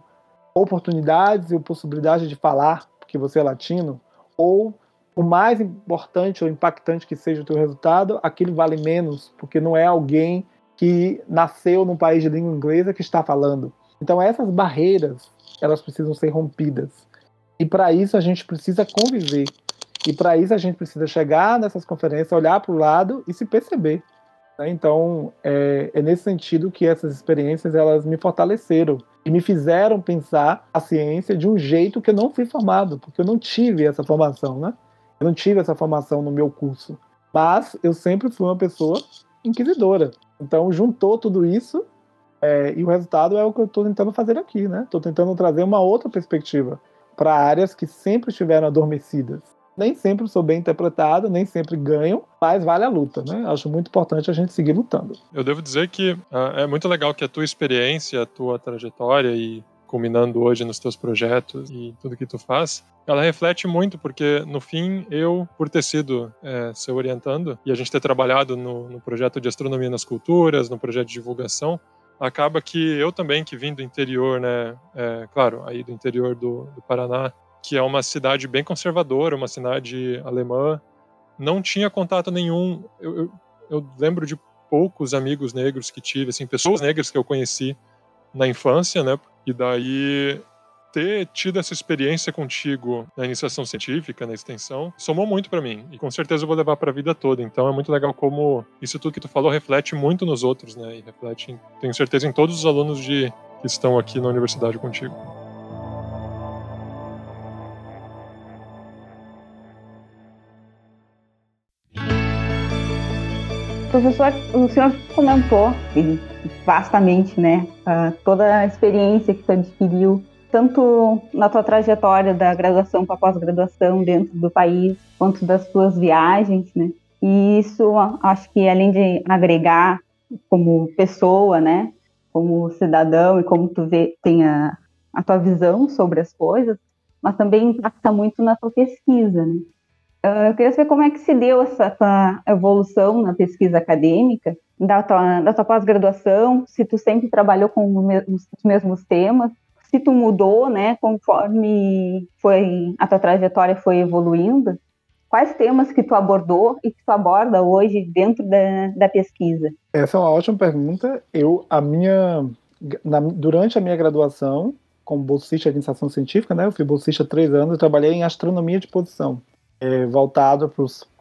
[SPEAKER 6] oportunidades e possibilidade de falar porque você é latino, ou o mais importante ou impactante que seja o teu resultado, aquilo vale menos, porque não é alguém que nasceu num país de língua inglesa que está falando. Então essas barreiras, elas precisam ser rompidas. E para isso a gente precisa conviver. E para isso a gente precisa chegar nessas conferências, olhar para o lado e se perceber. Né? Então é, é, nesse sentido que essas experiências elas me fortaleceram e me fizeram pensar a ciência de um jeito que eu não fui formado, porque eu não tive essa formação, né? Eu não tive essa formação no meu curso. Mas eu sempre fui uma pessoa inquisidora. Então juntou tudo isso é, e o resultado é o que eu estou tentando fazer aqui, né? Estou tentando trazer uma outra perspectiva para áreas que sempre estiveram adormecidas. Nem sempre sou bem interpretado, nem sempre ganho, mas vale a luta, né? Acho muito importante a gente seguir lutando.
[SPEAKER 2] Eu devo dizer que uh, é muito legal que a tua experiência, a tua trajetória e culminando hoje nos teus projetos e tudo que tu faz, ela reflete muito, porque no fim, eu, por ter sido é, seu orientando e a gente ter trabalhado no, no, projeto de astronomia nas culturas, no projeto de divulgação, acaba que eu também, que vim do interior, né, é, claro, aí do interior do, do Paraná, que é uma cidade bem conservadora, uma cidade alemã, não tinha contato nenhum. Eu, eu, eu lembro de poucos amigos negros que tive, assim, pessoas negras que eu conheci na infância, né? E daí ter tido essa experiência contigo na iniciação científica, na extensão, somou muito para mim e com certeza eu vou levar para a vida toda. Então é muito legal como isso tudo que tu falou reflete muito nos outros, né? E reflete, tenho certeza, em todos os alunos de que estão aqui na universidade contigo.
[SPEAKER 3] Professor, o senhor comentou vastamente, né, toda a experiência que você adquiriu, tanto na tua trajetória da graduação para pós-graduação dentro do país, quanto das suas viagens, né, e isso, acho que além de agregar como pessoa, né, como cidadão e como tu vê, tem a, a tua visão sobre as coisas, mas também impacta muito na tua pesquisa, né. Ah, eu queria saber como é que se deu essa evolução na pesquisa acadêmica, da tua, da tua pós-graduação, se tu sempre trabalhou com os mesmos temas, se tu mudou, né, conforme foi a tua trajetória foi evoluindo, quais temas que tu abordou e que tu aborda hoje dentro da, da pesquisa?
[SPEAKER 6] Essa é uma ótima pergunta. Eu, a minha, na, durante a minha graduação, como bolsista de iniciação científica, né, eu fui bolsista três anos, eu trabalhei em astronomia de posição é, voltado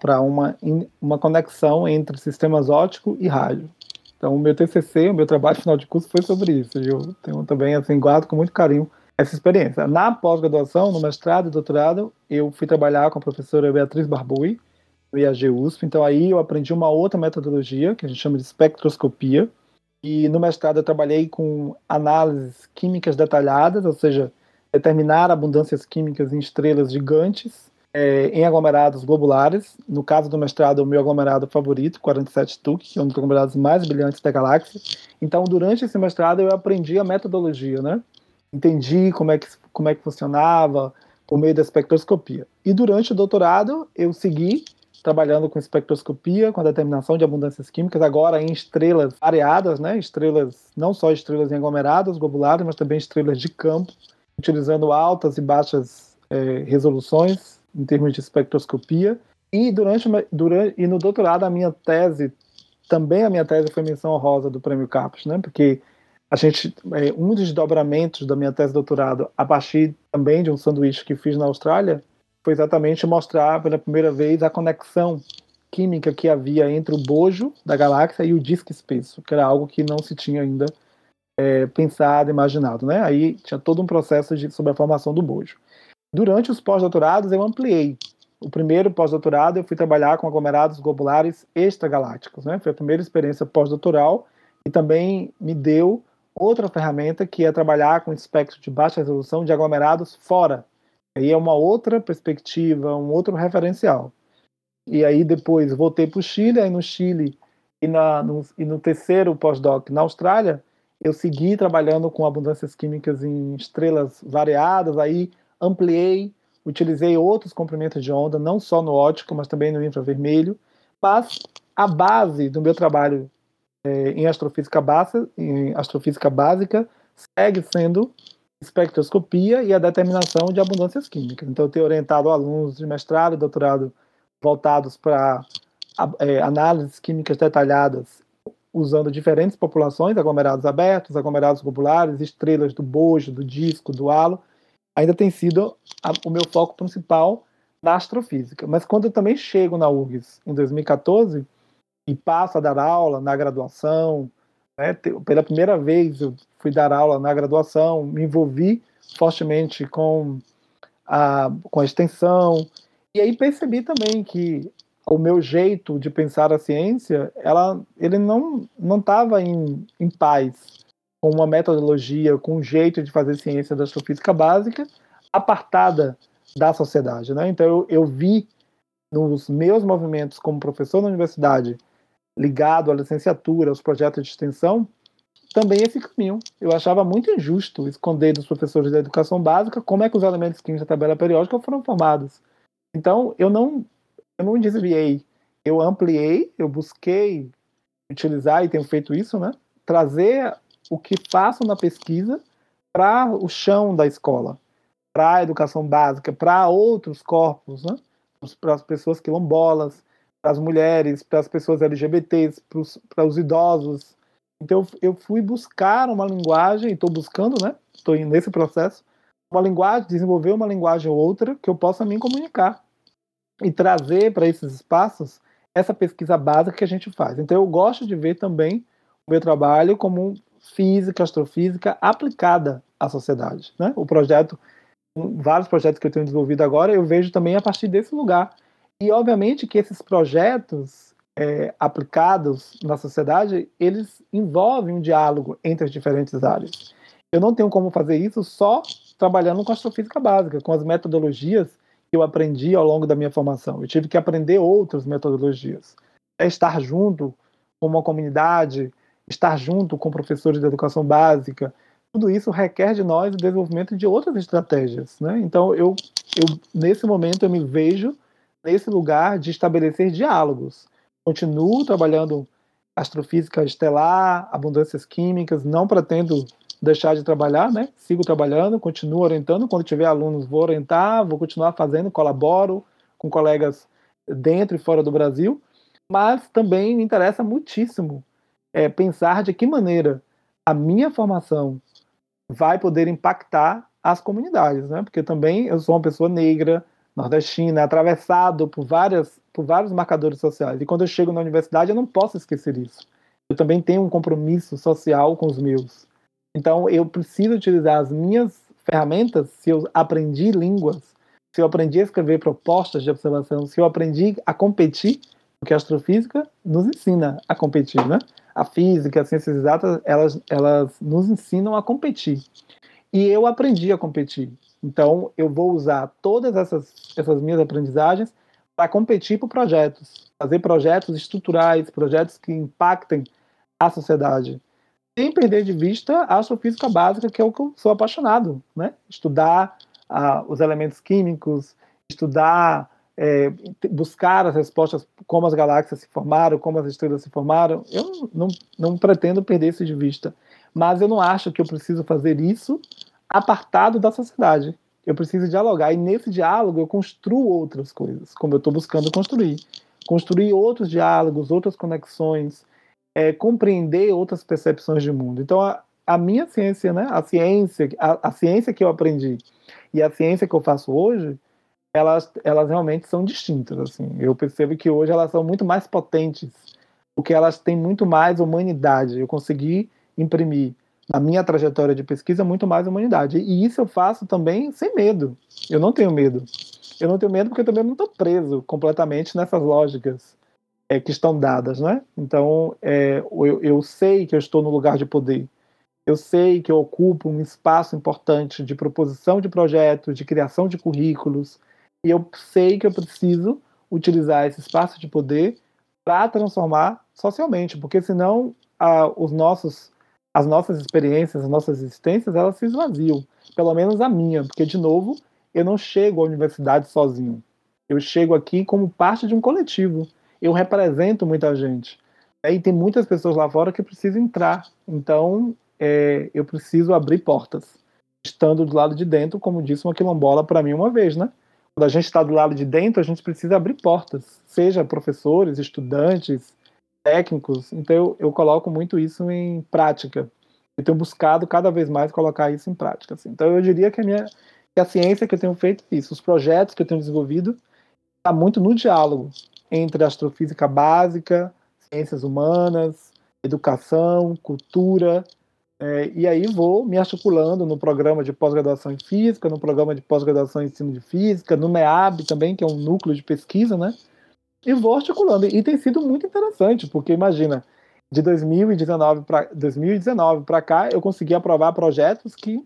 [SPEAKER 6] para uma, uma conexão entre sistemas óptico e rádio. Então, o meu TCC, o meu trabalho final de curso foi sobre isso. Eu tenho também, assim, guardo com muito carinho essa experiência. Na pós-graduação, no mestrado e doutorado, eu fui trabalhar com a professora Beatriz Barbui, do IAG USP. Então, aí eu aprendi uma outra metodologia, que a gente chama de espectroscopia. E no mestrado eu trabalhei com análises químicas detalhadas, ou seja, determinar abundâncias químicas em estrelas gigantes é, em aglomerados globulares. No caso do mestrado, o meu aglomerado favorito, 47 TUC, que é um dos aglomerados mais brilhantes da galáxia. Então, durante esse mestrado, eu aprendi a metodologia, né? Entendi como é que, como é que funcionava por meio da espectroscopia. E durante o doutorado, eu segui trabalhando com espectroscopia, com a determinação de abundâncias químicas, agora em estrelas variadas, né? Estrelas, não só estrelas em aglomerados globulares, mas também estrelas de campo, utilizando altas e baixas é, resoluções em termos de espectroscopia. E durante, durante e no doutorado a minha tese também a minha tese foi menção honrosa do Prêmio Capos, né? Porque a gente é, um dos desdobramentos da minha tese de doutorado a partir também de um sanduíche que fiz na Austrália foi exatamente mostrar pela primeira vez a conexão química que havia entre o bojo da galáxia e o disco espesso, que era algo que não se tinha ainda é, pensado, imaginado, né? Aí tinha todo um processo de, sobre a formação do bojo. Durante os pós-doutorados, eu ampliei. O primeiro pós-doutorado, eu fui trabalhar com aglomerados globulares extragalácticos. Né? Foi a primeira experiência pós-doutoral e também me deu outra ferramenta que é trabalhar com espectro de baixa resolução de aglomerados fora. Aí é uma outra perspectiva, um outro referencial. E aí depois voltei para o Chile, aí no Chile e, na, no, e no terceiro pós-doc na Austrália, eu segui trabalhando com abundâncias químicas em estrelas variadas, aí ampliei, utilizei outros comprimentos de onda, não só no ótico, mas também no infravermelho. Mas a base do meu trabalho é, em, astrofísica base, em astrofísica básica segue sendo espectroscopia e a determinação de abundâncias químicas. Então, eu tenho orientado alunos de mestrado e doutorado voltados para é, análises químicas detalhadas usando diferentes populações, aglomerados abertos, aglomerados globulares, estrelas do bojo, do disco, do halo, ainda tem sido a, o meu foco principal na astrofísica. Mas quando eu também chego na URGS em 2014 e passo a dar aula na graduação, né, pela primeira vez eu fui dar aula na graduação, me envolvi fortemente com a, com a extensão, e aí percebi também que o meu jeito de pensar a ciência, ela, ele não não estava em, em paz com uma metodologia, com um jeito de fazer ciência da astrofísica básica apartada da sociedade, né? Então eu, eu vi nos meus movimentos como professor na universidade, ligado à licenciatura, aos projetos de extensão, também esse caminho. Eu achava muito injusto esconder dos professores da educação básica como é que os elementos químicos da tabela periódica foram formados. Então, eu não eu não desviei, eu ampliei, eu busquei utilizar, e tenho feito isso, né? Trazer o que faço na pesquisa para o chão da escola, para a educação básica, para outros corpos, né? Para as pessoas quilombolas, para as mulheres, para as pessoas LGBTs, para os idosos. Então eu fui buscar uma linguagem, estou buscando, né? Estou nesse processo, uma linguagem, desenvolver uma linguagem ou outra que eu possa me comunicar e trazer para esses espaços essa pesquisa básica que a gente faz. Então, eu gosto de ver também o meu trabalho como física, astrofísica aplicada à sociedade. Né? O projeto, vários projetos que eu tenho desenvolvido agora, eu vejo também a partir desse lugar. E, obviamente, que esses projetos é, aplicados na sociedade, eles envolvem um diálogo entre as diferentes áreas. Eu não tenho como fazer isso só trabalhando com astrofísica básica, com as metodologias que eu aprendi ao longo da minha formação. Eu tive que aprender outras metodologias. É estar junto com uma comunidade, estar junto com professores de educação básica. Tudo isso requer de nós o desenvolvimento de outras estratégias. Né? Então, eu, eu, nesse momento, eu me vejo nesse lugar de estabelecer diálogos. Continuo trabalhando astrofísica estelar, abundâncias químicas, não pretendo deixar de trabalhar, né? Sigo trabalhando, continuo orientando. Quando tiver alunos, vou orientar, vou continuar fazendo, colaboro com colegas dentro e fora do Brasil. Mas também me interessa muitíssimo é, pensar de que maneira a minha formação vai poder impactar as comunidades, né? Porque também eu sou uma pessoa negra, nordestina, atravessado por várias por vários marcadores sociais. E quando eu chego na universidade, eu não posso esquecer isso. Eu também tenho um compromisso social com os meus. Então, eu preciso utilizar as minhas ferramentas, se eu aprendi línguas, se eu aprendi a escrever propostas de observação, se eu aprendi a competir, porque a astrofísica nos ensina a competir, né? A física, as ciências exatas, elas, elas nos ensinam a competir. E eu aprendi a competir. Então, eu vou usar todas essas, essas minhas aprendizagens para competir por projetos, fazer projetos estruturais, projetos que impactem a sociedade sem perder de vista a astrofísica básica, que é o que eu sou apaixonado, né? Estudar ah, os elementos químicos, estudar, é, buscar as respostas, como as galáxias se formaram, como as estrelas se formaram. Eu não, não pretendo perder isso de vista, mas eu não acho que eu preciso fazer isso apartado da sociedade. Eu preciso dialogar e nesse diálogo eu construo outras coisas, como eu estou buscando construir, construir outros diálogos, outras conexões é, compreender outras percepções de mundo. Então, a, a minha ciência, né, a ciência, a, a, ciência que eu aprendi e a ciência que eu faço hoje, elas, elas realmente são distintas. Assim, eu percebo que hoje elas são muito mais potentes, porque elas têm muito mais humanidade. Eu consegui imprimir na minha trajetória de pesquisa muito mais humanidade. E isso eu faço também sem medo. Eu não tenho medo. Eu não tenho medo porque eu também não estou preso completamente nessas lógicas é, que estão dadas, né? Então, é, eu, eu sei que eu estou no lugar de poder. Eu sei que eu ocupo um espaço importante de proposição de projetos, de criação de currículos, e eu sei que eu preciso utilizar esse espaço de poder para transformar socialmente, porque senão a, os nossos, as nossas experiências, as nossas existências, elas se esvaziam. Pelo menos a minha, porque, de novo, eu não chego à universidade sozinho. Eu chego aqui como parte de um coletivo. Eu represento muita gente. E tem muitas pessoas lá fora que precisam entrar. Então, é, eu preciso abrir portas. Estando do lado de dentro, como disse uma quilombola para mim uma vez, né? Quando a gente está do lado de dentro, a gente precisa abrir portas. Seja professores, estudantes, técnicos. Então, eu, eu coloco muito isso em prática. Eu tenho buscado cada vez mais colocar isso em prática. Assim. Então, eu diria que a minha que a ciência que eu tenho feito é isso, os projetos que eu tenho desenvolvido, está muito no diálogo entre astrofísica básica, ciências humanas, educação, cultura, é, e aí vou me articulando no programa de pós-graduação em física, no programa de pós-graduação em ensino de física, no NEAB também, que é um núcleo de pesquisa, né? E vou articulando. E tem sido muito interessante, porque imagina, de 2019 para 2019 para cá, eu consegui aprovar projetos que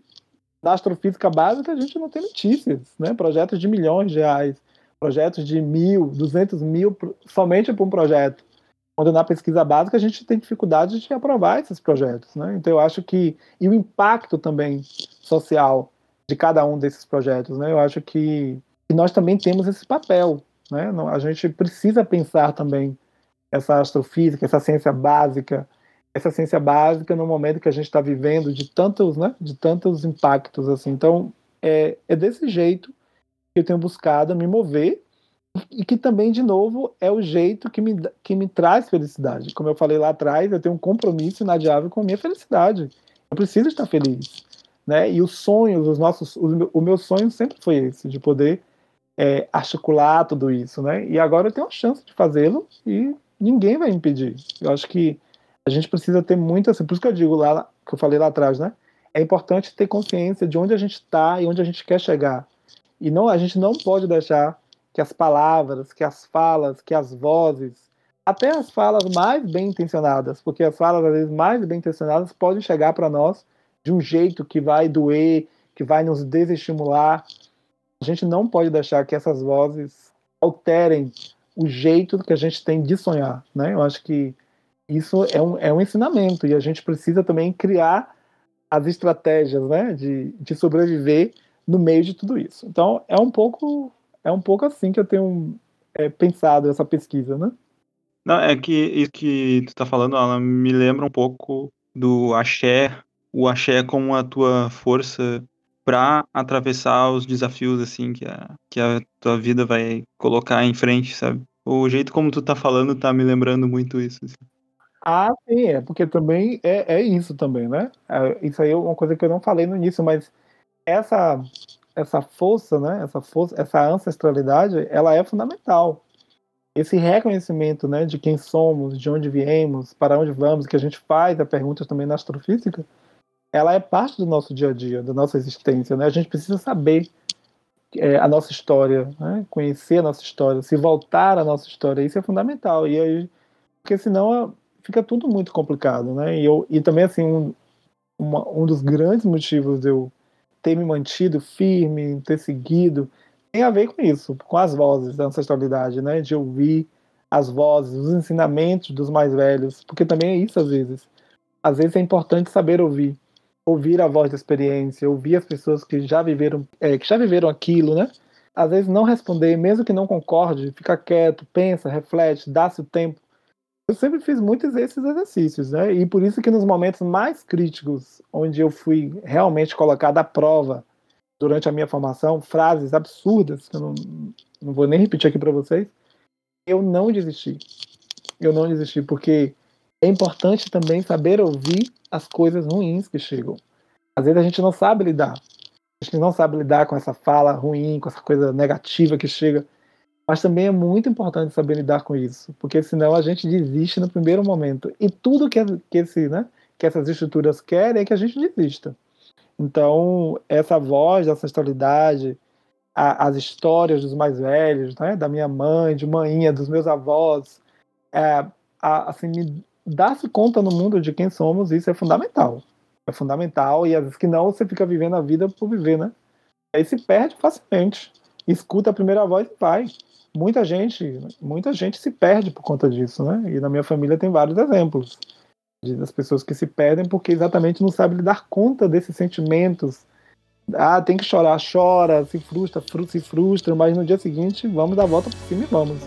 [SPEAKER 6] da astrofísica básica a gente não tem notícias, né? Projetos de milhões de reais, projetos de mil, duzentos mil somente para um projeto. Quando na pesquisa básica a gente tem dificuldade de aprovar esses projetos, né? Então eu acho que e o impacto também social de cada um desses projetos, né? Eu acho que, que nós também temos esse papel, né? A gente precisa pensar também essa astrofísica, essa ciência básica essa ciência básica no momento que a gente está vivendo de tantos, né, de tantos impactos assim. Então é, é desse jeito que eu tenho buscado me mover e que também de novo é o jeito que me, que me traz felicidade. Como eu falei lá atrás, eu tenho um compromisso inadiável com a minha felicidade. Eu preciso estar feliz, né? E os sonhos, os nossos, o, o meu sonho sempre foi esse, de poder é, articular tudo isso, né? E agora eu tenho a chance de fazê-lo e ninguém vai impedir. Eu acho que a gente precisa ter muito assim, por isso que eu digo lá, que eu falei lá atrás, né? É importante ter consciência de onde a gente está e onde a gente quer chegar. E não, a gente não pode deixar que as palavras, que as falas, que as vozes, até as falas mais bem intencionadas, porque as falas às vezes mais bem intencionadas podem chegar para nós de um jeito que vai doer, que vai nos desestimular. A gente não pode deixar que essas vozes alterem o jeito que a gente tem de sonhar, né? Eu acho que isso é um, é um ensinamento e a gente precisa também criar as estratégias né, de, de sobreviver no meio de tudo isso. Então é um pouco é um pouco assim que eu tenho é, pensado essa pesquisa, né?
[SPEAKER 4] Não, é que isso que tu está falando, ela me lembra um pouco do axé, o axé como a tua força para atravessar os desafios assim que a, que a tua vida vai colocar em frente, sabe? O jeito como tu tá falando tá me lembrando muito isso. Assim.
[SPEAKER 6] Ah, sim, é porque também é, é isso também, né? É, isso aí é uma coisa que eu não falei no início, mas essa essa força, né? Essa força, essa ancestralidade, ela é fundamental. Esse reconhecimento, né, de quem somos, de onde viemos, para onde vamos, que a gente faz a pergunta também na astrofísica, ela é parte do nosso dia a dia, da nossa existência, né? A gente precisa saber é, a nossa história, né? conhecer a nossa história, se voltar à nossa história, isso é fundamental. E aí, porque senão fica tudo muito complicado, né? E, eu, e também, assim, um, uma, um dos grandes motivos de eu ter me mantido firme, ter seguido, tem a ver com isso, com as vozes da ancestralidade, né? De ouvir as vozes, os ensinamentos dos mais velhos, porque também é isso às vezes. Às vezes é importante saber ouvir, ouvir a voz da experiência, ouvir as pessoas que já viveram, é, que já viveram aquilo, né? Às vezes não responder, mesmo que não concorde, fica quieto, pensa, reflete, dá-se o tempo eu sempre fiz muitos desses exercícios, né? E por isso que nos momentos mais críticos, onde eu fui realmente colocado à prova durante a minha formação, frases absurdas, que eu não, não vou nem repetir aqui para vocês, eu não desisti. Eu não desisti, porque é importante também saber ouvir as coisas ruins que chegam. Às vezes a gente não sabe lidar. A gente não sabe lidar com essa fala ruim, com essa coisa negativa que chega. Mas também é muito importante saber lidar com isso, porque senão a gente desiste no primeiro momento. E tudo que, que, esse, né, que essas estruturas querem é que a gente desista. Então, essa voz da ancestralidade, a, as histórias dos mais velhos, né, da minha mãe, de manhinha, dos meus avós, é, a, assim, me dar-se conta no mundo de quem somos, isso é fundamental. É fundamental, e às vezes que não, você fica vivendo a vida por viver, né? Aí se perde facilmente. Escuta a primeira voz e vai muita gente, muita gente se perde por conta disso, né? E na minha família tem vários exemplos das pessoas que se perdem porque exatamente não sabem dar conta desses sentimentos Ah, tem que chorar, chora, se frustra, se frustra, mas no dia seguinte vamos dar a volta por cima e vamos.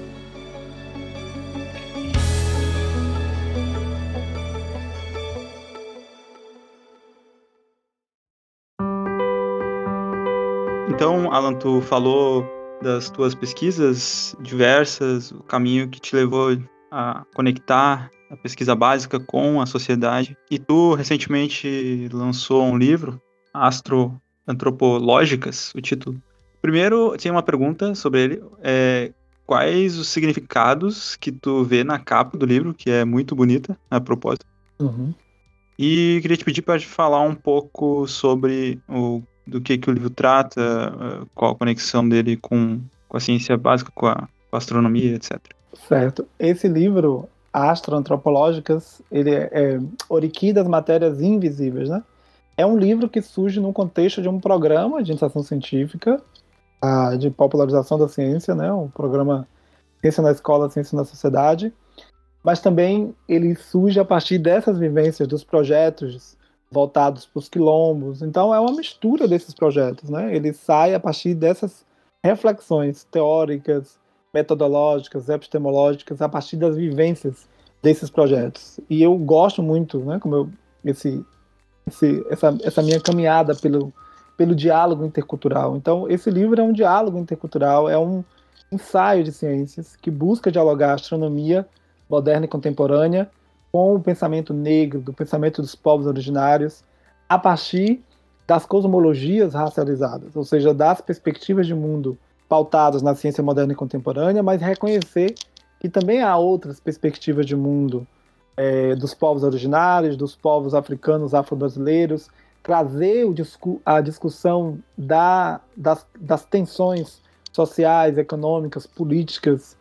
[SPEAKER 4] Então, Alan, tu falou das tuas pesquisas diversas, o caminho que te levou a conectar a pesquisa básica com a sociedade. E tu recentemente lançou um livro, Astroantropológicas, o título. Primeiro, tinha uma pergunta sobre ele. É, quais os significados que tu vê na capa do livro, que é muito bonita, a propósito?
[SPEAKER 6] Uhum.
[SPEAKER 4] E queria te pedir para falar um pouco sobre o do que, que o livro trata, eh, qual a conexão dele com, com a ciência básica, com a, com a astronomia, etc.
[SPEAKER 6] Certo. Esse livro, Astroantropológicas, ele é, é Oriki das Matérias Invisíveis, né? É um livro que surge no contexto de um programa de iniciação científica, de popularização da ciência, né? Um programa Ciência na Escola, Ciência na Sociedade, mas também ele surge a partir dessas vivências, dos projetos voltados para os quilombos. Então é uma mistura desses projetos, né? Ele sai a partir dessas reflexões teóricas, metodológicas, epistemológicas, a partir das vivências desses projetos. E eu gosto muito, né? Como eu, esse, esse, essa, essa minha caminhada pelo pelo diálogo intercultural. Então esse livro é um diálogo intercultural, é um ensaio de ciências que busca dialogar a astronomia moderna e contemporânea com o pensamento negro, do pensamento dos povos originários, a partir das cosmologias racializadas, ou seja, das perspectivas de mundo pautadas na ciência moderna e contemporânea, mas reconhecer que também há outras perspectivas de mundo é, dos povos originários, dos povos africanos, afro-brasileiros, trazer a discussão da, das, das tensões sociais, econômicas, políticas,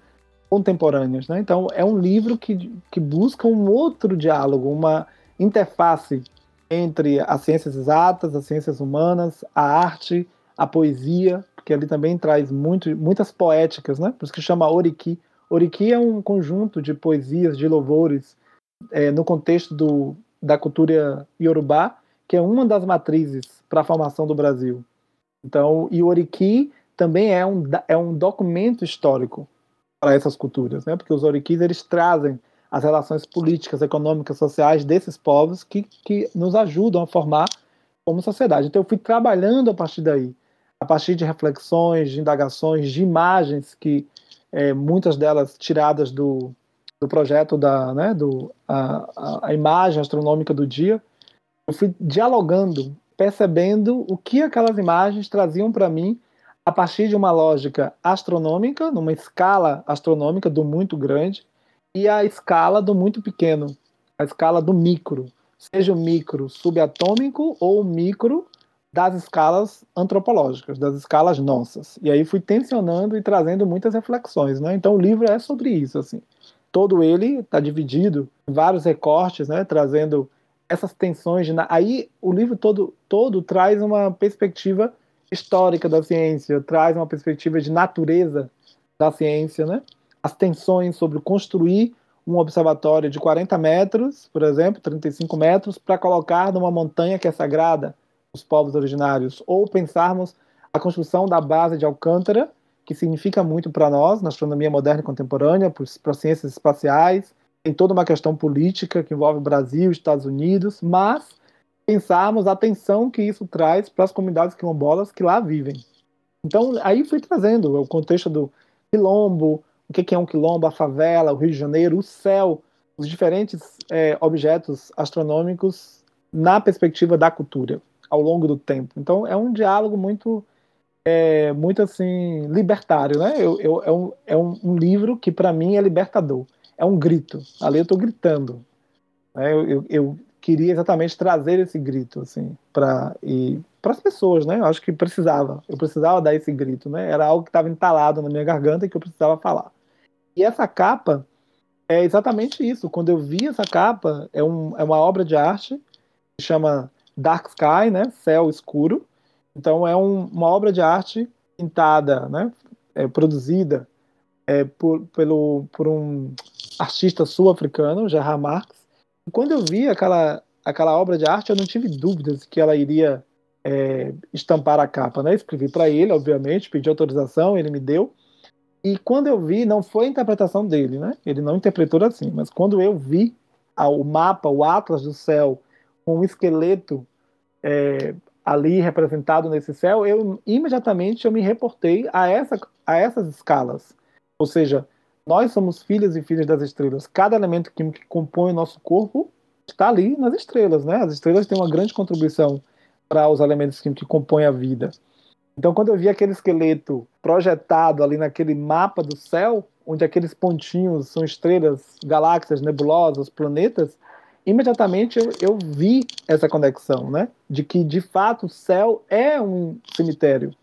[SPEAKER 6] contemporâneas. Né? Então, é um livro que, que busca um outro diálogo, uma interface entre as ciências exatas, as ciências humanas, a arte, a poesia, que ali também traz muito, muitas poéticas, né? por isso que chama Oriki. Oriki é um conjunto de poesias, de louvores, é, no contexto do, da cultura iorubá, que é uma das matrizes para a formação do Brasil. Então, e o Oriki também é um, é um documento histórico para essas culturas, né? Porque os oriquis eles trazem as relações políticas, econômicas, sociais desses povos que, que nos ajudam a formar como sociedade. Então eu fui trabalhando a partir daí, a partir de reflexões, de indagações, de imagens que é, muitas delas tiradas do, do projeto da, né, do a, a imagem astronômica do dia, eu fui dialogando, percebendo o que aquelas imagens traziam para mim a partir de uma lógica astronômica, numa escala astronômica do muito grande, e a escala do muito pequeno, a escala do micro, seja o micro subatômico ou o micro das escalas antropológicas, das escalas nossas. E aí fui tensionando e trazendo muitas reflexões, né? Então o livro é sobre isso, assim. Todo ele está dividido em vários recortes, né? Trazendo essas tensões. De... Aí o livro todo todo traz uma perspectiva histórica da ciência, traz uma perspectiva de natureza da ciência, né? As tensões sobre construir um observatório de 40 metros, por exemplo, 35 metros, para colocar numa montanha que é sagrada os povos originários, ou pensarmos a construção da base de Alcântara, que significa muito para nós, na astronomia moderna e contemporânea, para as ciências espaciais, tem toda uma questão política que envolve Brasil, Estados Unidos, mas pensarmos a atenção que isso traz para as comunidades quilombolas que lá vivem. Então, aí fui trazendo o contexto do quilombo, o que é um quilombo, a favela, o Rio de Janeiro, o céu, os diferentes é, objetos astronômicos na perspectiva da cultura ao longo do tempo. Então, é um diálogo muito, é, muito assim libertário, né? Eu, eu, é, um, é um, um livro que para mim é libertador. É um grito. Ali eu estou gritando. Né? Eu, eu, eu, queria exatamente trazer esse grito, assim, para e para as pessoas, né? Eu acho que precisava, eu precisava dar esse grito, né? Era algo que estava entalado na minha garganta e que eu precisava falar. E essa capa é exatamente isso. Quando eu vi essa capa, é, um, é uma obra de arte que chama Dark Sky, né? Céu escuro. Então é um, uma obra de arte pintada, né? É, produzida é, por, pelo, por um artista sul-africano, Gerard Marx, quando eu vi aquela, aquela obra de arte, eu não tive dúvidas que ela iria é, estampar a capa, né? Escrevi para ele, obviamente, pedi autorização, ele me deu. E quando eu vi, não foi a interpretação dele, né? Ele não interpretou assim, mas quando eu vi o mapa, o atlas do céu, com um esqueleto é, ali representado nesse céu, eu imediatamente eu me reportei a, essa, a essas escalas. Ou seja, nós somos filhos e filhas das estrelas. Cada elemento químico que compõe o nosso corpo está ali nas estrelas, né? As estrelas têm uma grande contribuição para os elementos químicos que compõem a vida. Então, quando eu vi aquele esqueleto projetado ali naquele mapa do céu, onde aqueles pontinhos são estrelas, galáxias, nebulosas, planetas, imediatamente eu, eu vi essa conexão, né? De que, de fato, o céu é um cemitério.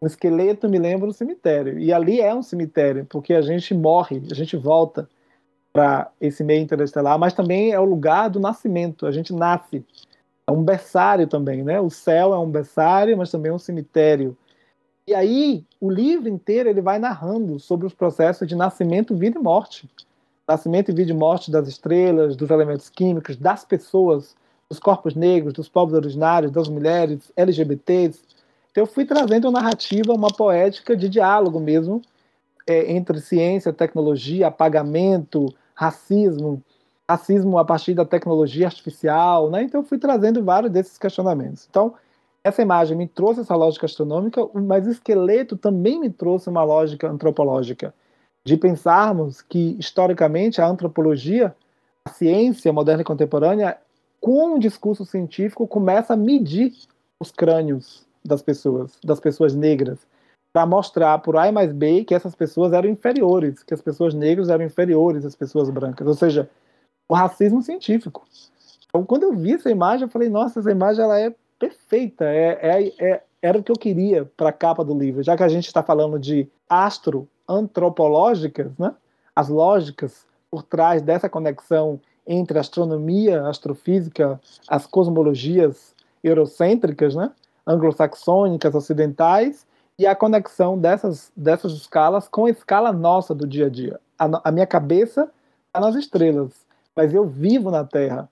[SPEAKER 6] Um esqueleto me lembra um cemitério. E ali é um cemitério, porque a gente morre, a gente volta para esse meio interestelar, mas também é o lugar do nascimento. A gente nasce. É um berçário também, né? O céu é um berçário, mas também é um cemitério. E aí, o livro inteiro ele vai narrando sobre os processos de nascimento, vida e morte. Nascimento e vida e morte das estrelas, dos elementos químicos, das pessoas, dos corpos negros, dos povos originários, das mulheres, LGBTs. Então, eu fui trazendo uma narrativa, uma poética de diálogo mesmo, é, entre ciência, tecnologia, apagamento, racismo, racismo a partir da tecnologia artificial, né? Então eu fui trazendo vários desses questionamentos. Então, essa imagem me trouxe essa lógica astronômica, mas o esqueleto também me trouxe uma lógica antropológica, de pensarmos que, historicamente, a antropologia, a ciência moderna e contemporânea, com um discurso científico, começa a medir os crânios das pessoas, das pessoas negras, para mostrar por A mais B que essas pessoas eram inferiores, que as pessoas negras eram inferiores às pessoas brancas. Ou seja, o racismo científico. Então, quando eu vi essa imagem, eu falei, nossa, essa imagem ela é perfeita, é, é, é era o que eu queria para a capa do livro, já que a gente está falando de astroantropológicas, né? as lógicas por trás dessa conexão entre astronomia, astrofísica, as cosmologias eurocêntricas, né? Anglo-saxônicas, ocidentais, e a conexão dessas, dessas escalas com a escala nossa do dia a dia. A, a minha cabeça está nas estrelas, mas eu vivo na Terra,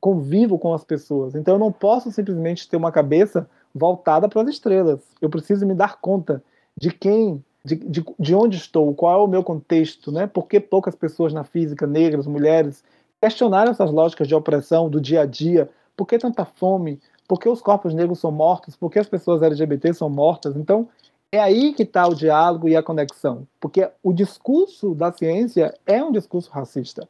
[SPEAKER 6] convivo com as pessoas. Então eu não posso simplesmente ter uma cabeça voltada para as estrelas. Eu preciso me dar conta de quem, de, de, de onde estou, qual é o meu contexto, né? Por que poucas pessoas na física, negras, mulheres, questionar essas lógicas de opressão do dia a dia? Por que tanta fome? Por que os corpos negros são mortos? Por que as pessoas LGBT são mortas? Então, é aí que está o diálogo e a conexão, porque o discurso da ciência é um discurso racista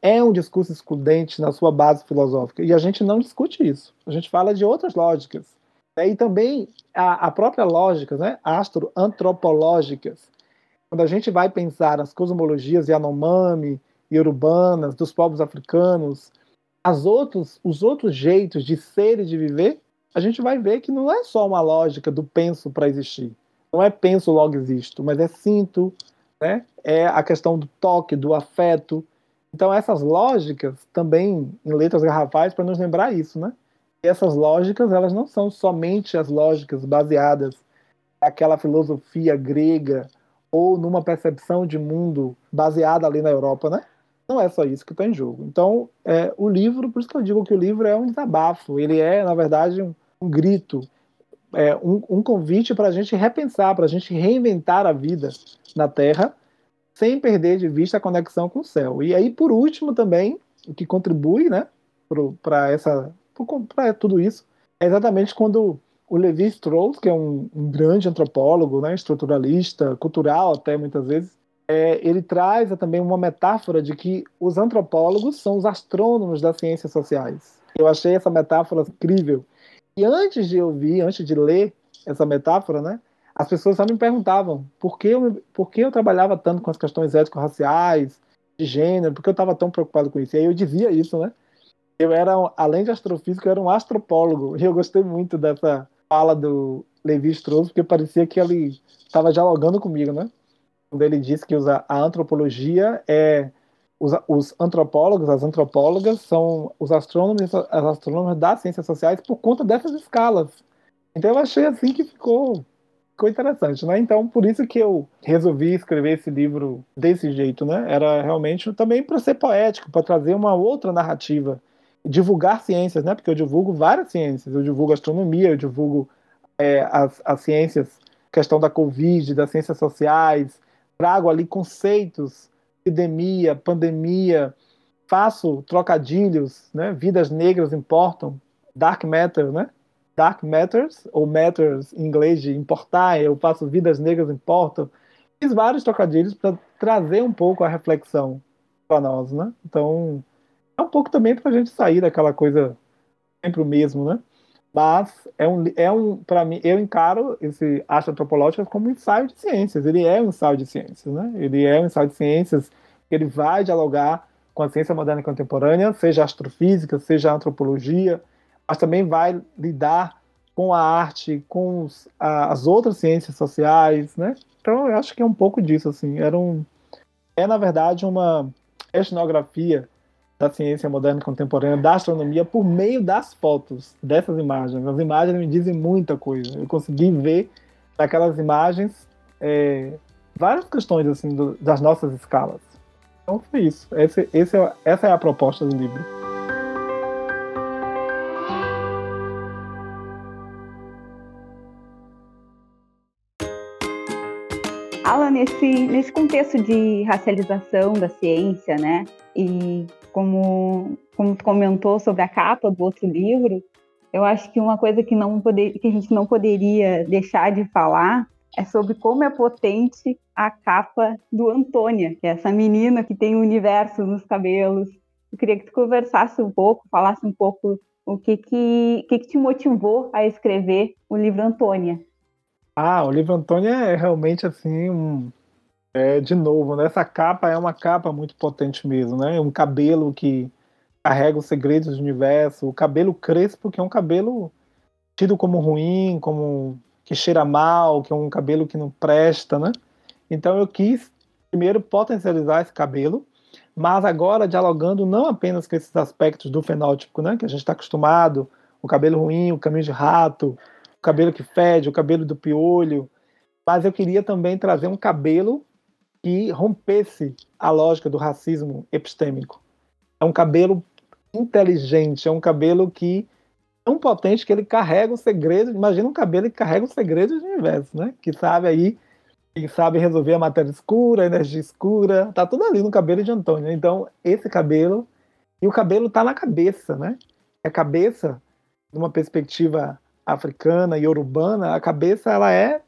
[SPEAKER 6] é um discurso excludente na sua base filosófica. E a gente não discute isso. A gente fala de outras lógicas. Né? E também a, a própria lógica, né? astroantropológicas. Quando a gente vai pensar as cosmologias Yanomami e urbanas dos povos africanos, as outros, os outros jeitos de ser e de viver, a gente vai ver que não é só uma lógica do penso para existir. Não é penso logo existo, mas é sinto, né? é a questão do toque, do afeto, então, essas lógicas também em letras garrafais para nos lembrar isso, né? E essas lógicas, elas não são somente as lógicas baseadas naquela filosofia grega ou numa percepção de mundo baseada ali na Europa, né? Não é só isso que está em jogo. Então, é, o livro, por isso que eu digo que o livro é um desabafo, ele é, na verdade, um, um grito, é, um, um convite para a gente repensar, para a gente reinventar a vida na Terra sem perder de vista a conexão com o céu. E aí, por último, também, o que contribui né, para essa para tudo isso é exatamente quando o Levi Strauss, que é um, um grande antropólogo, né, estruturalista, cultural até muitas vezes, é, ele traz também uma metáfora de que os antropólogos são os astrônomos das ciências sociais. Eu achei essa metáfora incrível. E antes de ouvir, antes de ler essa metáfora, né, as pessoas só me perguntavam por que eu, por que eu trabalhava tanto com as questões étnico-raciais, de gênero, por que eu estava tão preocupado com isso. E aí eu dizia isso, né? Eu era, além de astrofísico, eu era um antropólogo. E eu gostei muito dessa fala do Levi Strauss, porque parecia que ele estava dialogando comigo, né? Quando ele disse que a antropologia é os, os, antropólogos, as antropólogas são os astrônomos, as astrônomas das ciências sociais por conta dessas escalas. Então eu achei assim que ficou ficou interessante, né? Então, por isso que eu resolvi escrever esse livro desse jeito, né? Era realmente também para ser poético, para trazer uma outra narrativa divulgar ciências, né? Porque eu divulgo várias ciências. Eu divulgo astronomia, eu divulgo é, as, as ciências, questão da Covid, das ciências sociais, trago ali conceitos, epidemia, pandemia, faço trocadilhos, né? Vidas negras importam, dark matter, né? Dark matters ou matters em inglês de importar, eu faço vidas negras importam. Fiz vários trocadilhos para trazer um pouco a reflexão para nós, né? Então é um pouco também para a gente sair daquela coisa sempre o mesmo, né? Mas é um, é um para mim, eu encaro esse arte antropológica como um ensaio de ciências. Ele é um ensaio de ciências, né? Ele é um ensaio de ciências que ele vai dialogar com a ciência moderna e contemporânea, seja astrofísica, seja antropologia, mas também vai lidar com a arte, com os, a, as outras ciências sociais, né? Então eu acho que é um pouco disso, assim. Era um, é na verdade uma etnografia da ciência moderna e contemporânea, da astronomia, por meio das fotos dessas imagens. As imagens me dizem muita coisa. Eu consegui ver naquelas imagens é, várias questões assim do, das nossas escalas. Então foi isso. Esse, esse é, essa é a proposta do livro.
[SPEAKER 3] Alan, nesse, nesse contexto de racialização da ciência, né, e como, como tu comentou sobre a capa do outro livro, eu acho que uma coisa que, não poder, que a gente não poderia deixar de falar é sobre como é potente a capa do Antônia, que é essa menina que tem o um universo nos cabelos. Eu queria que tu conversasse um pouco, falasse um pouco o que que, que, que te motivou a escrever o livro Antônia.
[SPEAKER 6] Ah, o livro Antônia é realmente assim um, é, de novo, né? essa capa é uma capa muito potente mesmo, né? Um cabelo que carrega os segredos do universo, o cabelo crespo, que é um cabelo tido como ruim, como que cheira mal, que é um cabelo que não presta, né? Então eu quis primeiro potencializar esse cabelo, mas agora dialogando não apenas com esses aspectos do fenótipo, né? Que a gente está acostumado, o cabelo ruim, o caminho de rato, o cabelo que fede, o cabelo do piolho, mas eu queria também trazer um cabelo que rompesse a lógica do racismo epistêmico. É um cabelo inteligente, é um cabelo que é tão potente que ele carrega o segredo. Imagina um cabelo que carrega o segredo do universo, né? Que sabe aí, que sabe resolver a matéria escura, a energia escura, tá tudo ali no cabelo de Antônio. Então, esse cabelo e o cabelo tá na cabeça, né? A cabeça, numa perspectiva africana e urbana, a cabeça ela é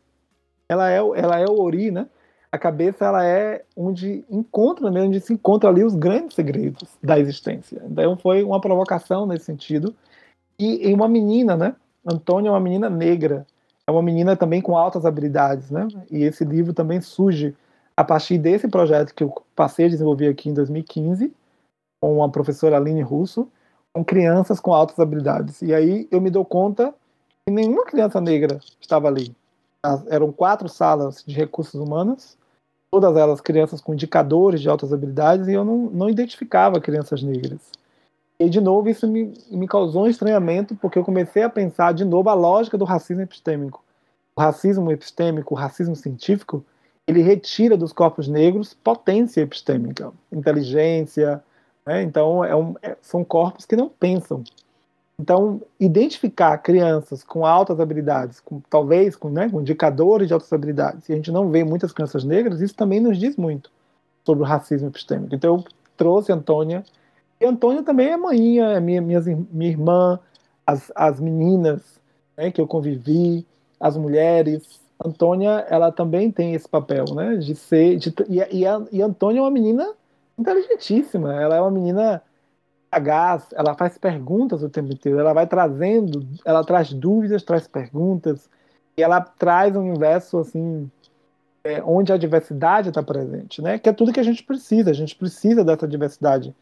[SPEAKER 6] ela é ela é o ori, né? A cabeça ela é onde encontra, né, onde se encontra ali os grandes segredos da existência. Então foi uma provocação nesse sentido. E, e uma menina, né? Antônia é uma menina negra, é uma menina também com altas habilidades, né? E esse livro também surge a partir desse projeto que eu passei a desenvolver aqui em 2015 com a professora Aline Russo, com crianças com altas habilidades. E aí eu me dou conta que nenhuma criança negra estava ali. Eram quatro salas de recursos humanos todas elas crianças com indicadores de altas habilidades e eu não, não identificava crianças negras. E, de novo, isso me, me causou um estranhamento, porque eu comecei a pensar, de novo, a lógica do racismo epistêmico. O racismo epistêmico, o racismo científico, ele retira dos corpos negros potência epistêmica, inteligência. Né? Então, é um, é, são corpos que não pensam. Então, identificar crianças com altas habilidades, com, talvez com, né, com indicadores de altas habilidades, e a gente não vê muitas crianças negras, isso também nos diz muito sobre o racismo epistêmico. Então, eu trouxe a Antônia, e a Antônia também é mãinha, é minha, minha, minha irmã, as, as meninas né, que eu convivi, as mulheres. Antônia, ela também tem esse papel, né, de ser. De, e, e, a, e a Antônia é uma menina inteligentíssima, ela é uma menina sagaz, ela faz perguntas o tempo inteiro, ela vai trazendo, ela traz dúvidas, traz perguntas, e ela traz um universo assim é, onde a diversidade está presente, né? Que é tudo que a gente precisa. A gente precisa dessa diversidade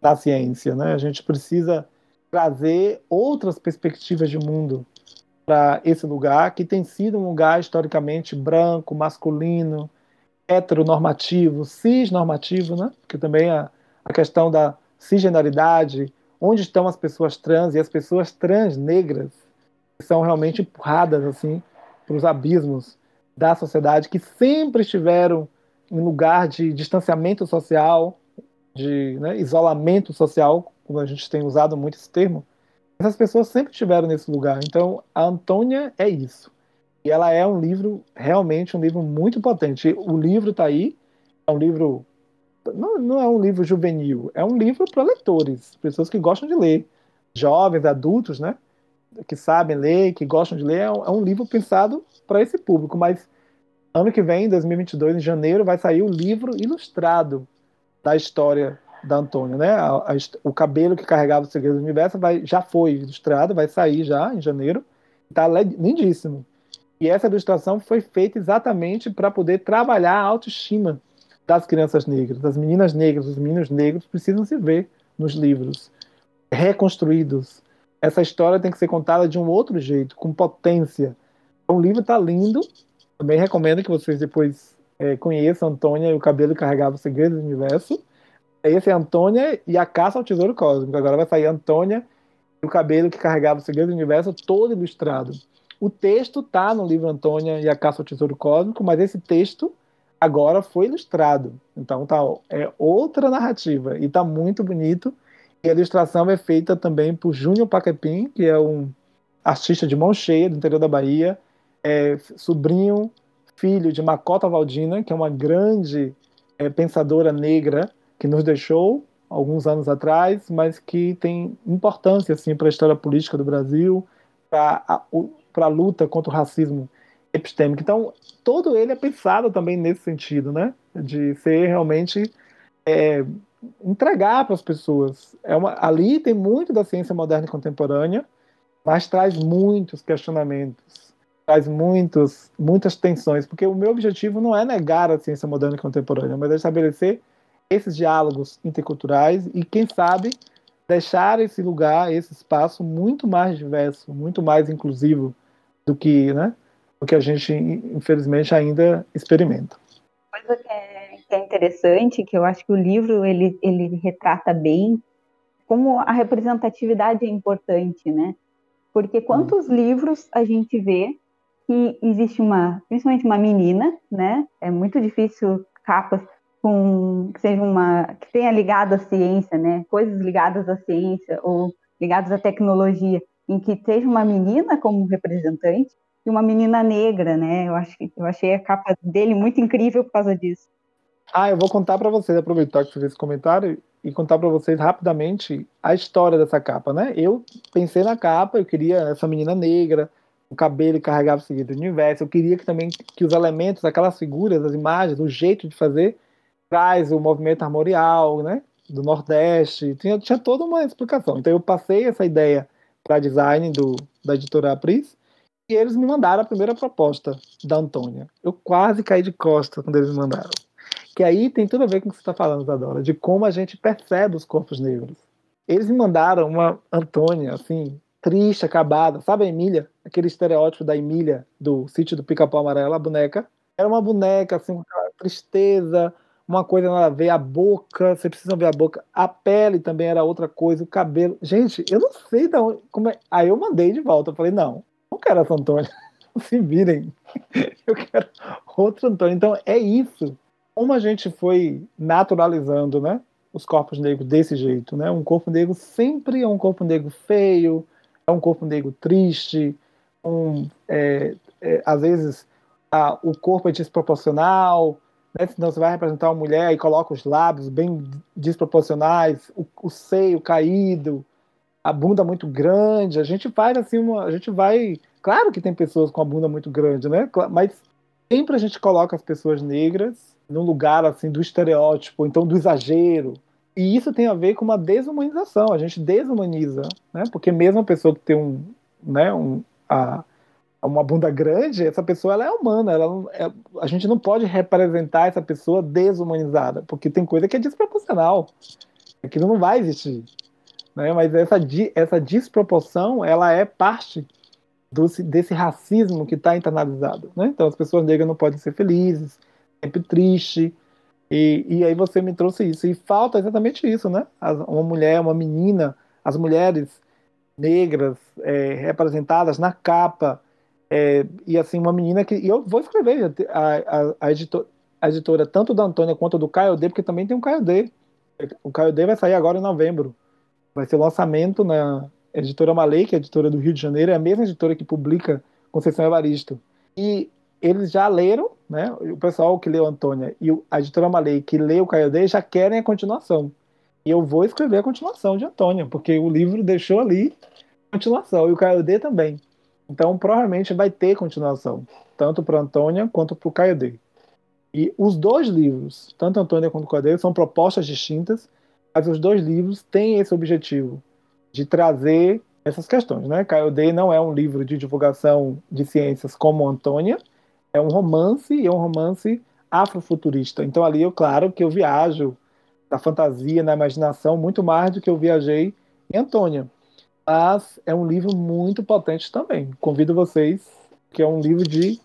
[SPEAKER 6] da ciência, né? A gente precisa trazer outras perspectivas de mundo para esse lugar que tem sido um lugar historicamente branco, masculino, heteronormativo, cisnormativo, né? Porque também a, a questão da cisgenaridade, onde estão as pessoas trans e as pessoas trans negras são realmente empurradas assim para os abismos da sociedade que sempre estiveram em lugar de distanciamento social, de né, isolamento social como a gente tem usado muito esse termo, essas pessoas sempre estiveram nesse lugar. Então, a Antônia é isso. E ela é um livro, realmente um livro muito potente. O livro está aí, é um livro. Não, não é um livro juvenil, é um livro para leitores, pessoas que gostam de ler. Jovens, adultos, né? Que sabem ler, que gostam de ler. É um, é um livro pensado para esse público. Mas ano que vem, em 2022, em janeiro, vai sair o livro ilustrado da história da Antônia, né? A, a, o cabelo que carregava o segredo do universo vai, já foi ilustrado, vai sair já em janeiro. Está lindíssimo. E essa ilustração foi feita exatamente para poder trabalhar a autoestima das crianças negras, das meninas negras, dos meninos negros precisam se ver nos livros reconstruídos. Essa história tem que ser contada de um outro jeito, com potência. O livro está lindo. Também recomendo que vocês depois é, conheçam Antônia e o cabelo carregava segredo do universo. Esse é Antônia e a caça ao tesouro cósmico. Agora vai sair Antônia e o cabelo que carregava o segredo do universo todo ilustrado. O texto tá no livro Antônia e a caça ao tesouro cósmico, mas esse texto agora foi ilustrado. Então tá é outra narrativa e tá muito bonito. E a ilustração é feita também por Júnior Paquepim, que é um artista de mão cheia do interior da Bahia, é sobrinho, filho de Macota Valdina, que é uma grande é, pensadora negra que nos deixou alguns anos atrás, mas que tem importância assim para a história política do Brasil, para a luta contra o racismo epistêmico. Então, todo ele é pensado também nesse sentido, né? De ser realmente é, entregar para as pessoas. É uma, ali tem muito da ciência moderna e contemporânea, mas traz muitos questionamentos, traz muitos, muitas tensões, porque o meu objetivo não é negar a ciência moderna e contemporânea, mas é estabelecer esses diálogos interculturais e, quem sabe, deixar esse lugar, esse espaço muito mais diverso, muito mais inclusivo do que, né, do que a gente, infelizmente, ainda experimenta.
[SPEAKER 3] Coisa que é, que é interessante, que eu acho que o livro ele, ele retrata bem como a representatividade é importante, né? Porque quantos hum. livros a gente vê que existe uma, principalmente uma menina, né? É muito difícil capas com que seja uma que tenha ligado à ciência, né? Coisas ligadas à ciência ou ligadas à tecnologia, em que seja uma menina como representante e uma menina negra, né? Eu acho eu achei a capa dele muito incrível por causa disso.
[SPEAKER 6] Ah, eu vou contar para vocês, aproveitar que fez esse comentário e contar para vocês rapidamente a história dessa capa, né? Eu pensei na capa, eu queria essa menina negra, o cabelo carregava o seguinte universo, eu queria que também que os elementos, aquelas figuras, as imagens, o jeito de fazer traz o movimento armorial, né? Do Nordeste, tinha, tinha toda uma explicação. Então eu passei essa ideia para design do, da editora Apris e eles me mandaram a primeira proposta da Antônia. Eu quase caí de costas quando eles me mandaram. Que aí tem tudo a ver com o que você está falando, Zadora, de como a gente percebe os corpos negros. Eles me mandaram uma Antônia, assim, triste, acabada. Sabe a Emília? Aquele estereótipo da Emília, do sítio do Pica-Pau Amarelo, a boneca. Era uma boneca, assim, com tristeza, uma coisa nada a ver, a boca, você precisa ver a boca, a pele também era outra coisa, o cabelo. Gente, eu não sei de onde. Como é... Aí eu mandei de volta, eu falei, não, não quero essa Antônia. <laughs> Se virem. <laughs> Eu quero outro Antônio. Então é isso. Como a gente foi naturalizando, né? Os corpos negros desse jeito, né? Um corpo negro sempre é um corpo negro feio, é um corpo negro triste, um, é, é, às vezes a, o corpo é desproporcional, né? Você vai representar uma mulher e coloca os lábios bem desproporcionais, o, o seio caído, a bunda muito grande. A gente faz assim, uma, a gente vai. Claro que tem pessoas com a bunda muito grande, né? Mas sempre a gente coloca as pessoas negras no lugar assim do estereótipo, então do exagero. E isso tem a ver com uma desumanização. A gente desumaniza, né? Porque mesmo a pessoa que tem um, né, um, a, uma bunda grande, essa pessoa ela é humana, ela é, a gente não pode representar essa pessoa desumanizada, porque tem coisa que é desproporcional, aquilo não vai existir. Né? Mas essa, essa desproporção, ela é parte do, desse racismo que está internalizado. Né? Então as pessoas negras não podem ser felizes, sempre triste, e, e aí você me trouxe isso. E falta exatamente isso, né? uma mulher, uma menina, as mulheres negras é, representadas na capa, é, e assim, uma menina que. E eu vou escrever a, a, a, editor, a editora, tanto da Antônia quanto do Caio D, porque também tem um Caio D. O Caio D vai sair agora em novembro. Vai ser lançamento na editora Malay, que é editora do Rio de Janeiro, é a mesma editora que publica Conceição Evaristo. E eles já leram, né? O pessoal que leu Antônia e a editora Malay que leu Caiodê já querem a continuação. E eu vou escrever a continuação de Antônia, porque o livro deixou ali continuação, e o Caiodê também. Então, provavelmente vai ter continuação, tanto para Antônia quanto para o Caiodê. E os dois livros, tanto Antônia quanto Caiodê, são propostas distintas, mas os dois livros têm esse objetivo de trazer essas questões. Né? Caiodê não é um livro de divulgação de ciências como Antônia, é um romance e é um romance afrofuturista. Então ali eu claro que eu viajo na fantasia, na imaginação, muito mais do que eu viajei em Antônia. Mas é um livro muito potente também. Convido vocês, que é um livro de.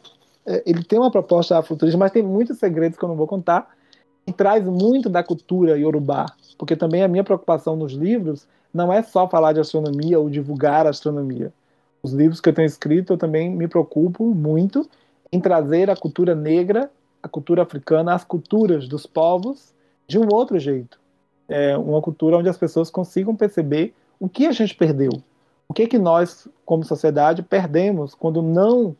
[SPEAKER 6] É, ele tem uma proposta futurista, mas tem muitos segredos que eu não vou contar. Traz muito da cultura iorubá. Porque também a minha preocupação nos livros não é só falar de astronomia ou divulgar a astronomia. Os livros que eu tenho escrito, eu também me preocupo muito em trazer a cultura negra, a cultura africana, as culturas dos povos de um outro jeito. É uma cultura onde as pessoas consigam perceber o que a gente perdeu. O que, que nós, como sociedade, perdemos quando não,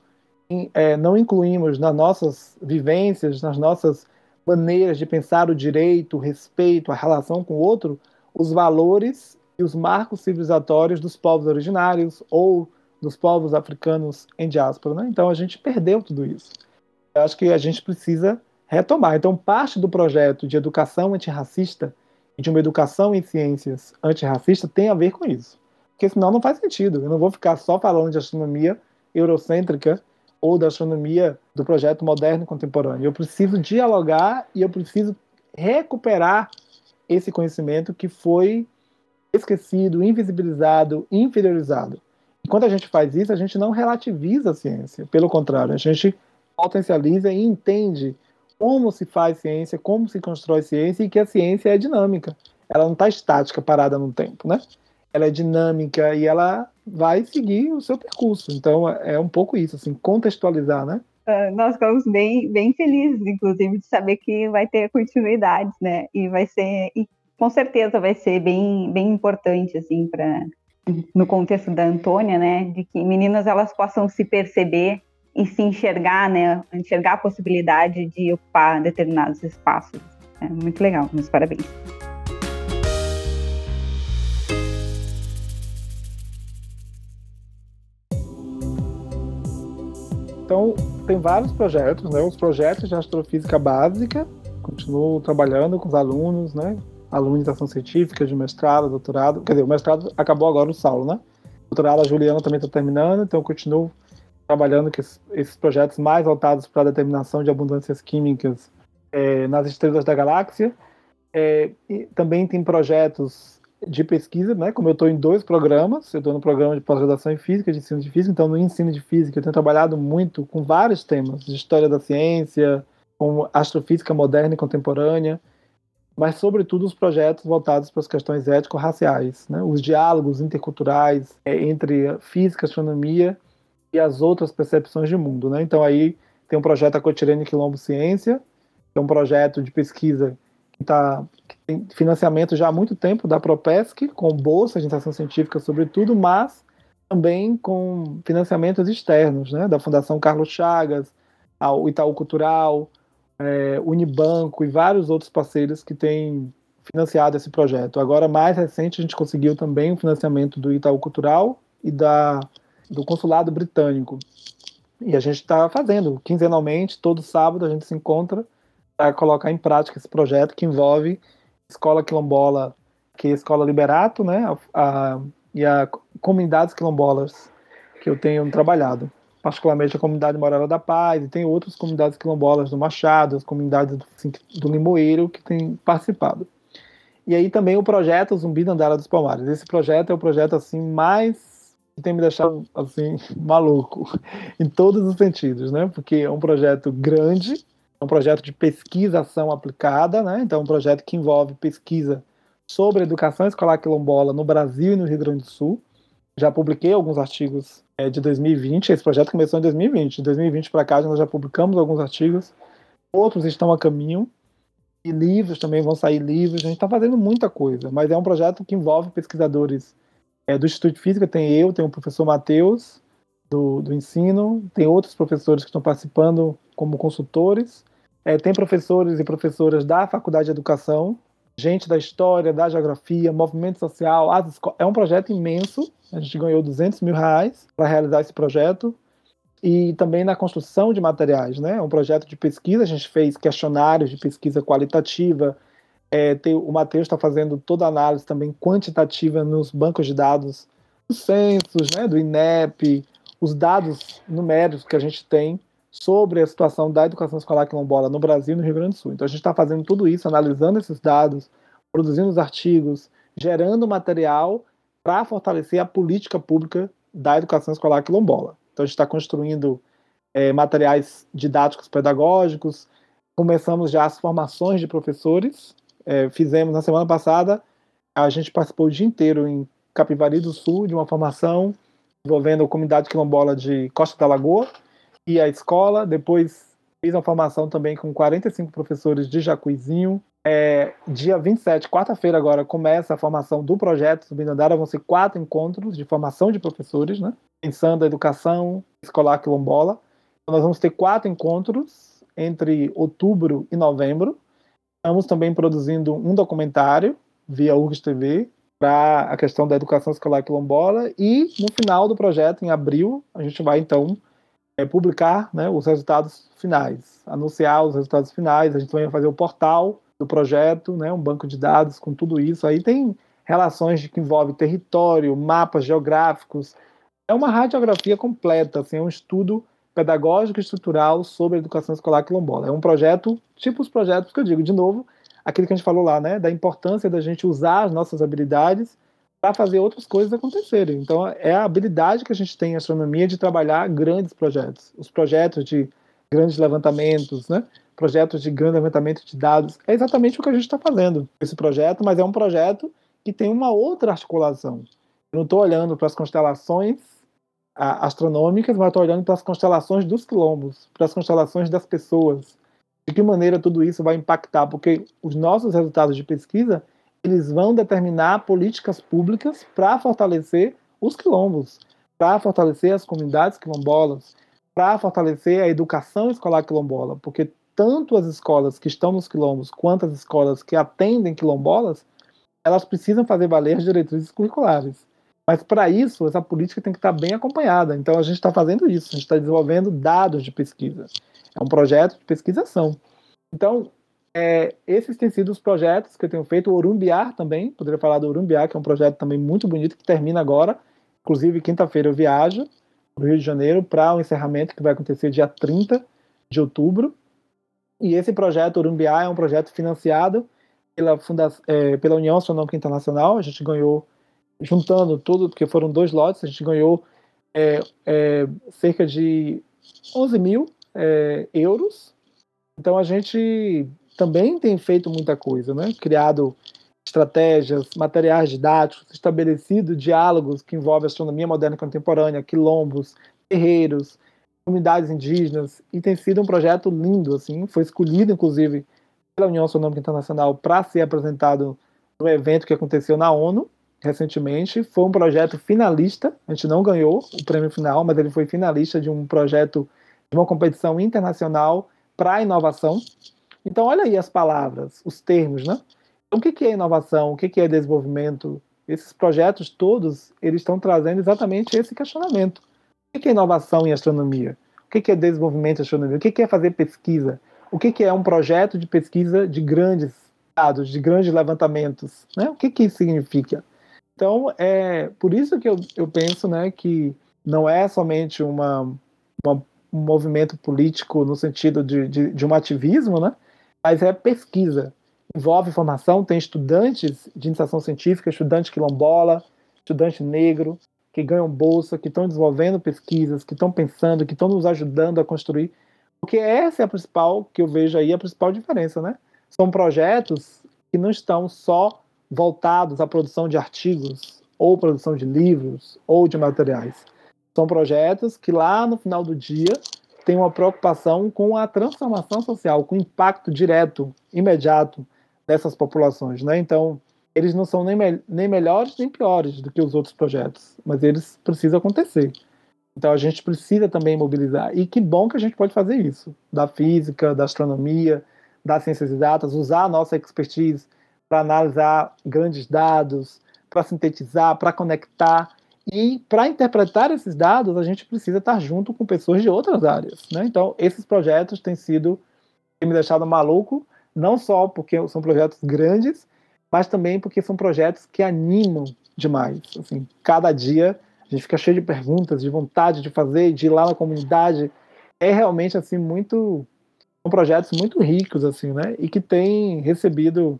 [SPEAKER 6] é, não incluímos nas nossas vivências, nas nossas maneiras de pensar o direito, o respeito, a relação com o outro, os valores e os marcos civilizatórios dos povos originários ou dos povos africanos em diáspora. Né? Então a gente perdeu tudo isso. Eu acho que a gente precisa retomar. Então, parte do projeto de educação antirracista e de uma educação em ciências antirracista tem a ver com isso. Porque senão não faz sentido. Eu não vou ficar só falando de astronomia eurocêntrica ou da astronomia do projeto moderno contemporâneo. Eu preciso dialogar e eu preciso recuperar esse conhecimento que foi esquecido, invisibilizado, inferiorizado. E quando a gente faz isso, a gente não relativiza a ciência. Pelo contrário, a gente potencializa e entende como se faz ciência, como se constrói ciência e que a ciência é dinâmica. Ela não está estática, parada no tempo, né? Ela é dinâmica e ela vai seguir o seu percurso. Então é um pouco isso, assim, contextualizar, né?
[SPEAKER 3] Uh, nós ficamos bem, bem felizes, inclusive, de saber que vai ter continuidades, né? E vai ser, e com certeza vai ser bem, bem importante, assim, para no contexto da Antônia, né? De que meninas elas possam se perceber e se enxergar, né? Enxergar a possibilidade de ocupar determinados espaços. É muito legal, meus parabéns.
[SPEAKER 6] Então, tem vários projetos, né? Os projetos de astrofísica básica, continuo trabalhando com os alunos, né? Alunos de ação científica, de mestrado, doutorado. Quer dizer, o mestrado acabou agora o Saulo, né? Doutorado, a Juliana também está terminando, então continuo trabalhando que esses projetos mais voltados para a determinação de abundâncias químicas é, nas estrelas da galáxia. É, também tem projetos de pesquisa, né? Como eu estou em dois programas, eu estou no programa de pós-graduação em física, de ensino de física, então no ensino de física eu tenho trabalhado muito com vários temas, de história da ciência, com astrofísica moderna e contemporânea, mas sobretudo os projetos voltados para as questões ético-raciais, né? Os diálogos interculturais é, entre física, astronomia e as outras percepções de mundo. Né? Então aí tem um projeto Acotirene Quilombo Ciência, que é um projeto de pesquisa tá, tem financiamento já há muito tempo da Propesc, com bolsa de iniciação científica sobretudo, mas também com financiamentos externos, né? da Fundação Carlos Chagas, ao Itaú Cultural, é, Unibanco e vários outros parceiros que têm financiado esse projeto. Agora, mais recente, a gente conseguiu também o financiamento do Itaú Cultural e da do consulado britânico. E a gente está fazendo, quinzenalmente, todo sábado a gente se encontra para colocar em prática esse projeto que envolve escola quilombola, que é a escola Liberato, né, a, a, e a comunidades quilombolas que eu tenho trabalhado, particularmente a comunidade Morada da Paz, e tem outras comunidades quilombolas do Machado, as comunidades do, assim, do Limoeiro que têm participado. E aí também o projeto Zumbi da Andara dos Palmares. Esse projeto é o projeto assim mais tem me deixado assim <laughs> maluco em todos os sentidos, né? Porque é um projeto grande, é um projeto de pesquisação aplicada, né? Então, um projeto que envolve pesquisa sobre educação escolar quilombola no Brasil e no Rio Grande do Sul. Já publiquei alguns artigos é, de 2020. Esse projeto começou em 2020. De 2020 para cá, nós já publicamos alguns artigos. Outros estão a caminho. E livros também vão sair livros. A gente está fazendo muita coisa, mas é um projeto que envolve pesquisadores é, do Instituto de Física. Tem eu, tem o professor Matheus, do, do ensino, tem outros professores que estão participando como consultores, é, tem professores e professoras da Faculdade de Educação, gente da história, da geografia, movimento social, é um projeto imenso. A gente ganhou 200 mil reais para realizar esse projeto e também na construção de materiais, né? É um projeto de pesquisa. A gente fez questionários de pesquisa qualitativa. É, tem, o Matheus está fazendo toda a análise também quantitativa nos bancos de dados dos censos, né? Do INEP, os dados numéricos que a gente tem sobre a situação da educação escolar quilombola no Brasil e no Rio Grande do Sul. Então a gente está fazendo tudo isso, analisando esses dados, produzindo os artigos, gerando material para fortalecer a política pública da educação escolar quilombola. Então a gente está construindo é, materiais didáticos pedagógicos, começamos já as formações de professores, é, fizemos na semana passada, a gente participou o dia inteiro em Capivari do Sul de uma formação envolvendo a comunidade quilombola de Costa da Lagoa, e a escola. Depois fiz uma formação também com 45 professores de Jacuizinho. É, dia 27, quarta-feira agora, começa a formação do projeto Subindo Andara. Vão ser quatro encontros de formação de professores, né? Pensando a educação escolar quilombola. Então, nós vamos ter quatro encontros entre outubro e novembro. Estamos também produzindo um documentário via URGS TV para a questão da educação escolar quilombola e no final do projeto, em abril, a gente vai então é, publicar né, os resultados finais, anunciar os resultados finais. A gente vai fazer o portal do projeto, né, um banco de dados com tudo isso. Aí tem relações que envolve território, mapas geográficos. É uma radiografia completa, assim, é um estudo pedagógico e estrutural sobre a educação escolar quilombola. É um projeto, tipo os projetos que eu digo, de novo, aquilo que a gente falou lá, né, da importância da gente usar as nossas habilidades para fazer outras coisas acontecerem. Então, é a habilidade que a gente tem em astronomia de trabalhar grandes projetos. Os projetos de grandes levantamentos, né? projetos de grande levantamento de dados. É exatamente o que a gente está fazendo esse projeto, mas é um projeto que tem uma outra articulação. Eu não estou olhando para as constelações astronômicas, mas estou olhando para as constelações dos quilombos, para as constelações das pessoas. De que maneira tudo isso vai impactar? Porque os nossos resultados de pesquisa eles vão determinar políticas públicas para fortalecer os quilombos, para fortalecer as comunidades quilombolas, para fortalecer a educação escolar quilombola, porque tanto as escolas que estão nos quilombos quanto as escolas que atendem quilombolas, elas precisam fazer valer as diretrizes curriculares. Mas para isso, essa política tem que estar bem acompanhada. Então a gente está fazendo isso, a gente está desenvolvendo dados de pesquisa. É um projeto de pesquisação. Então, é, esses têm sido os projetos que eu tenho feito. O Urumbiar também, poderia falar do Urumbiar, que é um projeto também muito bonito, que termina agora. Inclusive, quinta-feira eu viajo para o Rio de Janeiro para o um encerramento que vai acontecer dia 30 de outubro. E esse projeto Urumbiar é um projeto financiado pela, funda é, pela União Astronômica Internacional. A gente ganhou, juntando tudo, porque foram dois lotes, a gente ganhou é, é cerca de 11 mil é, euros. Então a gente também tem feito muita coisa, né? Criado estratégias, materiais didáticos, estabelecido diálogos que envolvem astronomia moderna e contemporânea, quilombos, terreiros, comunidades indígenas, e tem sido um projeto lindo, assim, foi escolhido, inclusive, pela União Astronômica Internacional para ser apresentado no evento que aconteceu na ONU, recentemente, foi um projeto finalista, a gente não ganhou o prêmio final, mas ele foi finalista de um projeto, de uma competição internacional para inovação, então, olha aí as palavras, os termos, né? Então, o que é inovação? O que é desenvolvimento? Esses projetos todos, eles estão trazendo exatamente esse questionamento. O que é inovação em astronomia? O que é desenvolvimento em astronomia? O que é fazer pesquisa? O que é um projeto de pesquisa de grandes dados, de grandes levantamentos? Né? O que, isso significa? Então, é por isso que eu, eu penso né, que não é somente uma, uma um movimento político no sentido de, de, de um ativismo, né? Mas é pesquisa. Envolve formação, tem estudantes de iniciação científica, estudante quilombola, estudante negro, que ganham bolsa, que estão desenvolvendo pesquisas, que estão pensando, que estão nos ajudando a construir. Porque essa é a principal, que eu vejo aí, a principal diferença, né? São projetos que não estão só voltados à produção de artigos, ou produção de livros, ou de materiais. São projetos que lá no final do dia têm uma preocupação com a transformação social, com o impacto direto, imediato dessas populações. Né? Então, eles não são nem, me nem melhores nem piores do que os outros projetos, mas eles precisam acontecer. Então a gente precisa também mobilizar. E que bom que a gente pode fazer isso, da física, da astronomia, das ciências exatas, usar a nossa expertise para analisar grandes dados, para sintetizar, para conectar. E para interpretar esses dados, a gente precisa estar junto com pessoas de outras áreas. Né? Então, esses projetos têm sido têm me deixado maluco, não só porque são projetos grandes, mas também porque são projetos que animam demais. Assim, cada dia a gente fica cheio de perguntas, de vontade de fazer, de ir lá na comunidade. É realmente assim muito são projetos muito ricos assim, né? E que têm recebido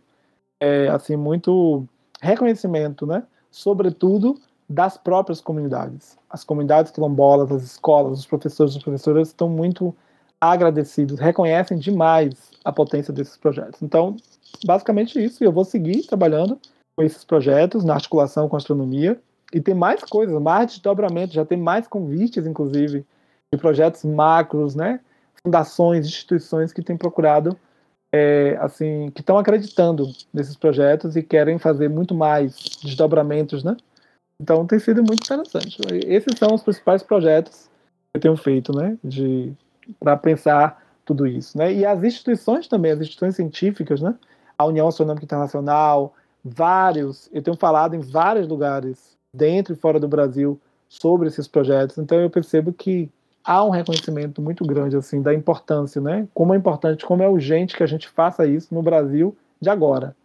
[SPEAKER 6] é, assim muito reconhecimento, né? Sobretudo das próprias comunidades. As comunidades quilombolas, as escolas, os professores e professoras estão muito agradecidos, reconhecem demais a potência desses projetos. Então, basicamente isso. Eu vou seguir trabalhando com esses projetos na articulação com a astronomia e tem mais coisas, mais desdobramento, já tem mais convites, inclusive, de projetos macros, né? Fundações, instituições que têm procurado, é, assim, que estão acreditando nesses projetos e querem fazer muito mais desdobramentos, né? Então tem sido muito interessante. Esses são os principais projetos que eu tenho feito, né? De para pensar tudo isso, né? E as instituições também, as instituições científicas, né? A União Astronômica Internacional, vários, eu tenho falado em vários lugares dentro e fora do Brasil sobre esses projetos. Então eu percebo que há um reconhecimento muito grande assim da importância, né? Como é importante, como é urgente que a gente faça isso no Brasil de agora.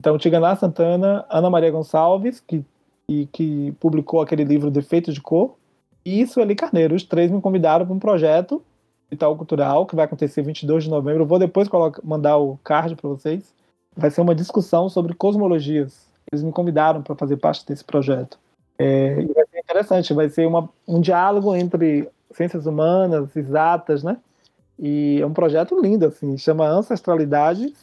[SPEAKER 6] Então, Tiganá Santana, Ana Maria Gonçalves, que, e, que publicou aquele livro Defeitos de Cor, e Sueli Carneiro. Os três me convidaram para um projeto Itaú Cultural, que vai acontecer 22 de novembro. Eu vou depois colocar, mandar o card para vocês. Vai ser uma discussão sobre cosmologias eles me convidaram para fazer parte desse projeto. É, vai ser interessante, vai ser uma, um diálogo entre ciências humanas, exatas, né? E é um projeto lindo, assim, chama Ancestralidade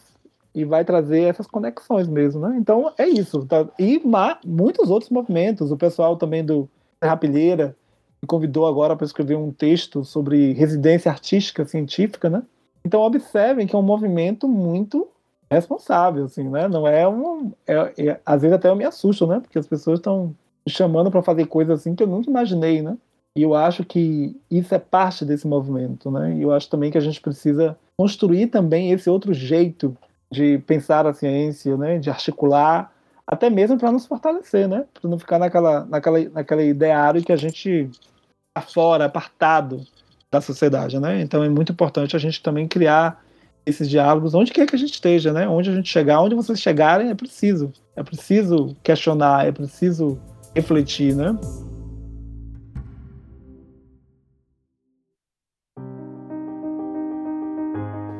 [SPEAKER 6] e vai trazer essas conexões mesmo, né? Então é isso. Tá? E muitos outros movimentos. O pessoal também do Rapilheira me convidou agora para escrever um texto sobre residência artística científica, né? Então observem que é um movimento muito responsável, assim, né? Não é um. É, é, às vezes até eu me assusto, né? Porque as pessoas estão chamando para fazer coisas assim que eu nunca imaginei, né? E eu acho que isso é parte desse movimento, né? E eu acho também que a gente precisa construir também esse outro jeito de pensar a ciência, né? De articular, até mesmo para nos fortalecer, né? Para não ficar naquela, naquela, naquela ideário que a gente está fora, apartado da sociedade, né? Então é muito importante a gente também criar esses diálogos, onde quer que a gente esteja, né? Onde a gente chegar, onde vocês chegarem, é preciso. É preciso questionar, é preciso refletir, né?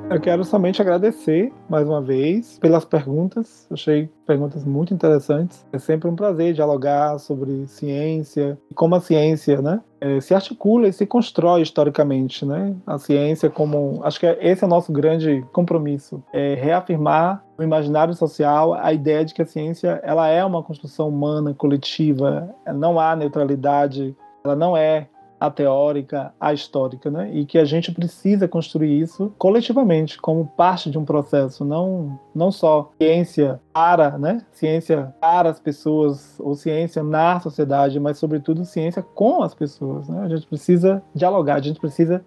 [SPEAKER 6] Eu quero somente agradecer mais uma vez pelas perguntas. Achei perguntas muito interessantes. É sempre um prazer dialogar sobre ciência e como a ciência, né, é, se articula e se constrói historicamente, né? A ciência como, acho que esse é o nosso grande compromisso, é reafirmar no imaginário social a ideia de que a ciência ela é uma construção humana coletiva, não há neutralidade, ela não é a teórica, a histórica, né? E que a gente precisa construir isso coletivamente, como parte de um processo, não não só ciência para, né? Ciência para as pessoas ou ciência na sociedade, mas sobretudo ciência com as pessoas, né? A gente precisa dialogar, a gente precisa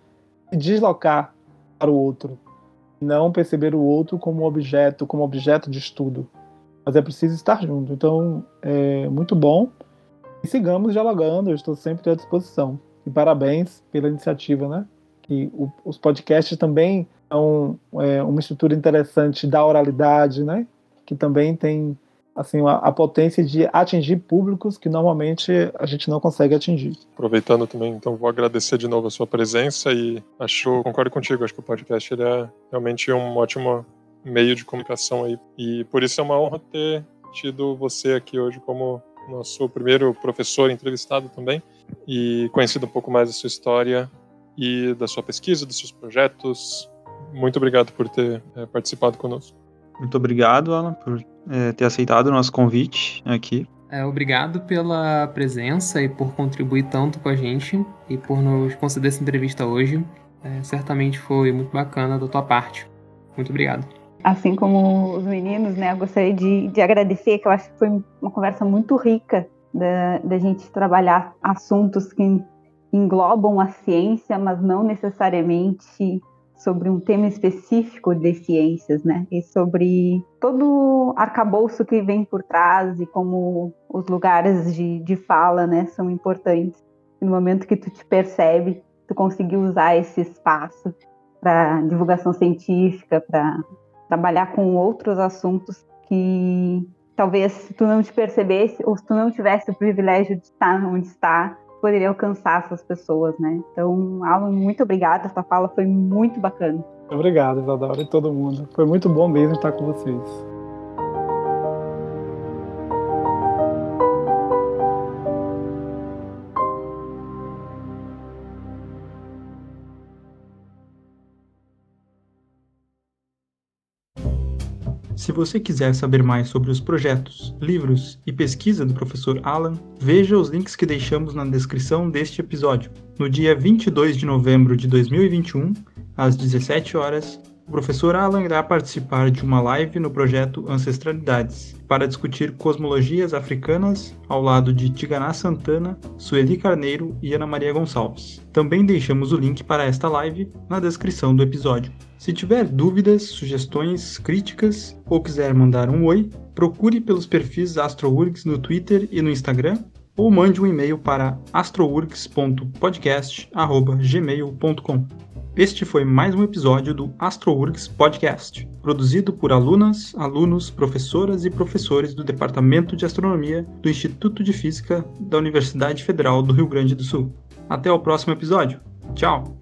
[SPEAKER 6] se deslocar para o outro, não perceber o outro como objeto, como objeto de estudo, mas é preciso estar junto. Então, é muito bom. E sigamos dialogando, eu estou sempre à disposição. E parabéns pela iniciativa, né? Que o, os podcasts também são é, uma estrutura interessante da oralidade, né? Que também tem assim a, a, potência de atingir públicos que normalmente a gente não consegue atingir.
[SPEAKER 2] Aproveitando também, então vou agradecer de novo a sua presença e acho, concordo contigo, acho que o podcast ele é realmente um ótimo meio de comunicação aí e por isso é uma honra ter tido você aqui hoje como nosso primeiro professor entrevistado também e conhecido um pouco mais da sua história e da sua pesquisa, dos seus projetos. Muito obrigado por ter é, participado conosco.
[SPEAKER 4] Muito obrigado, Alan, por é, ter aceitado o nosso convite aqui.
[SPEAKER 5] É, obrigado pela presença e por contribuir tanto com a gente e por nos conceder essa entrevista hoje. É, certamente foi muito bacana da tua parte. Muito obrigado.
[SPEAKER 3] Assim como os meninos, né, eu gostaria de, de agradecer, que eu acho que foi uma conversa muito rica da, da gente trabalhar assuntos que englobam a ciência, mas não necessariamente sobre um tema específico de ciências, né? E sobre todo o arcabouço que vem por trás e como os lugares de, de fala, né, são importantes. E no momento que tu te percebe, tu conseguir usar esse espaço para divulgação científica, para trabalhar com outros assuntos que talvez se tu não te percebesse ou se tu não tivesse o privilégio de estar onde está, poderia alcançar essas pessoas, né? Então, Alan, muito obrigada, essa fala foi muito bacana.
[SPEAKER 6] Obrigado, Isadora e todo mundo. Foi muito bom mesmo estar com vocês.
[SPEAKER 4] Se você quiser saber mais sobre os projetos, livros e pesquisa do professor Alan, veja os links que deixamos na descrição deste episódio. No dia 22 de novembro de 2021, às 17 horas, o professor Alan irá participar de uma live no projeto Ancestralidades para discutir cosmologias africanas ao lado de Tiganá Santana, Sueli Carneiro e Ana Maria Gonçalves. Também deixamos o link para esta live na descrição do episódio. Se tiver dúvidas, sugestões, críticas ou quiser mandar um oi, procure pelos perfis AstroUrgs no Twitter e no Instagram ou mande um e-mail para astrourgs.podcast@gmail.com. Este foi mais um episódio do AstroWorks Podcast, produzido por alunas, alunos, professoras e professores do Departamento de Astronomia do Instituto de Física da Universidade Federal do Rio Grande do Sul. Até o próximo episódio. Tchau!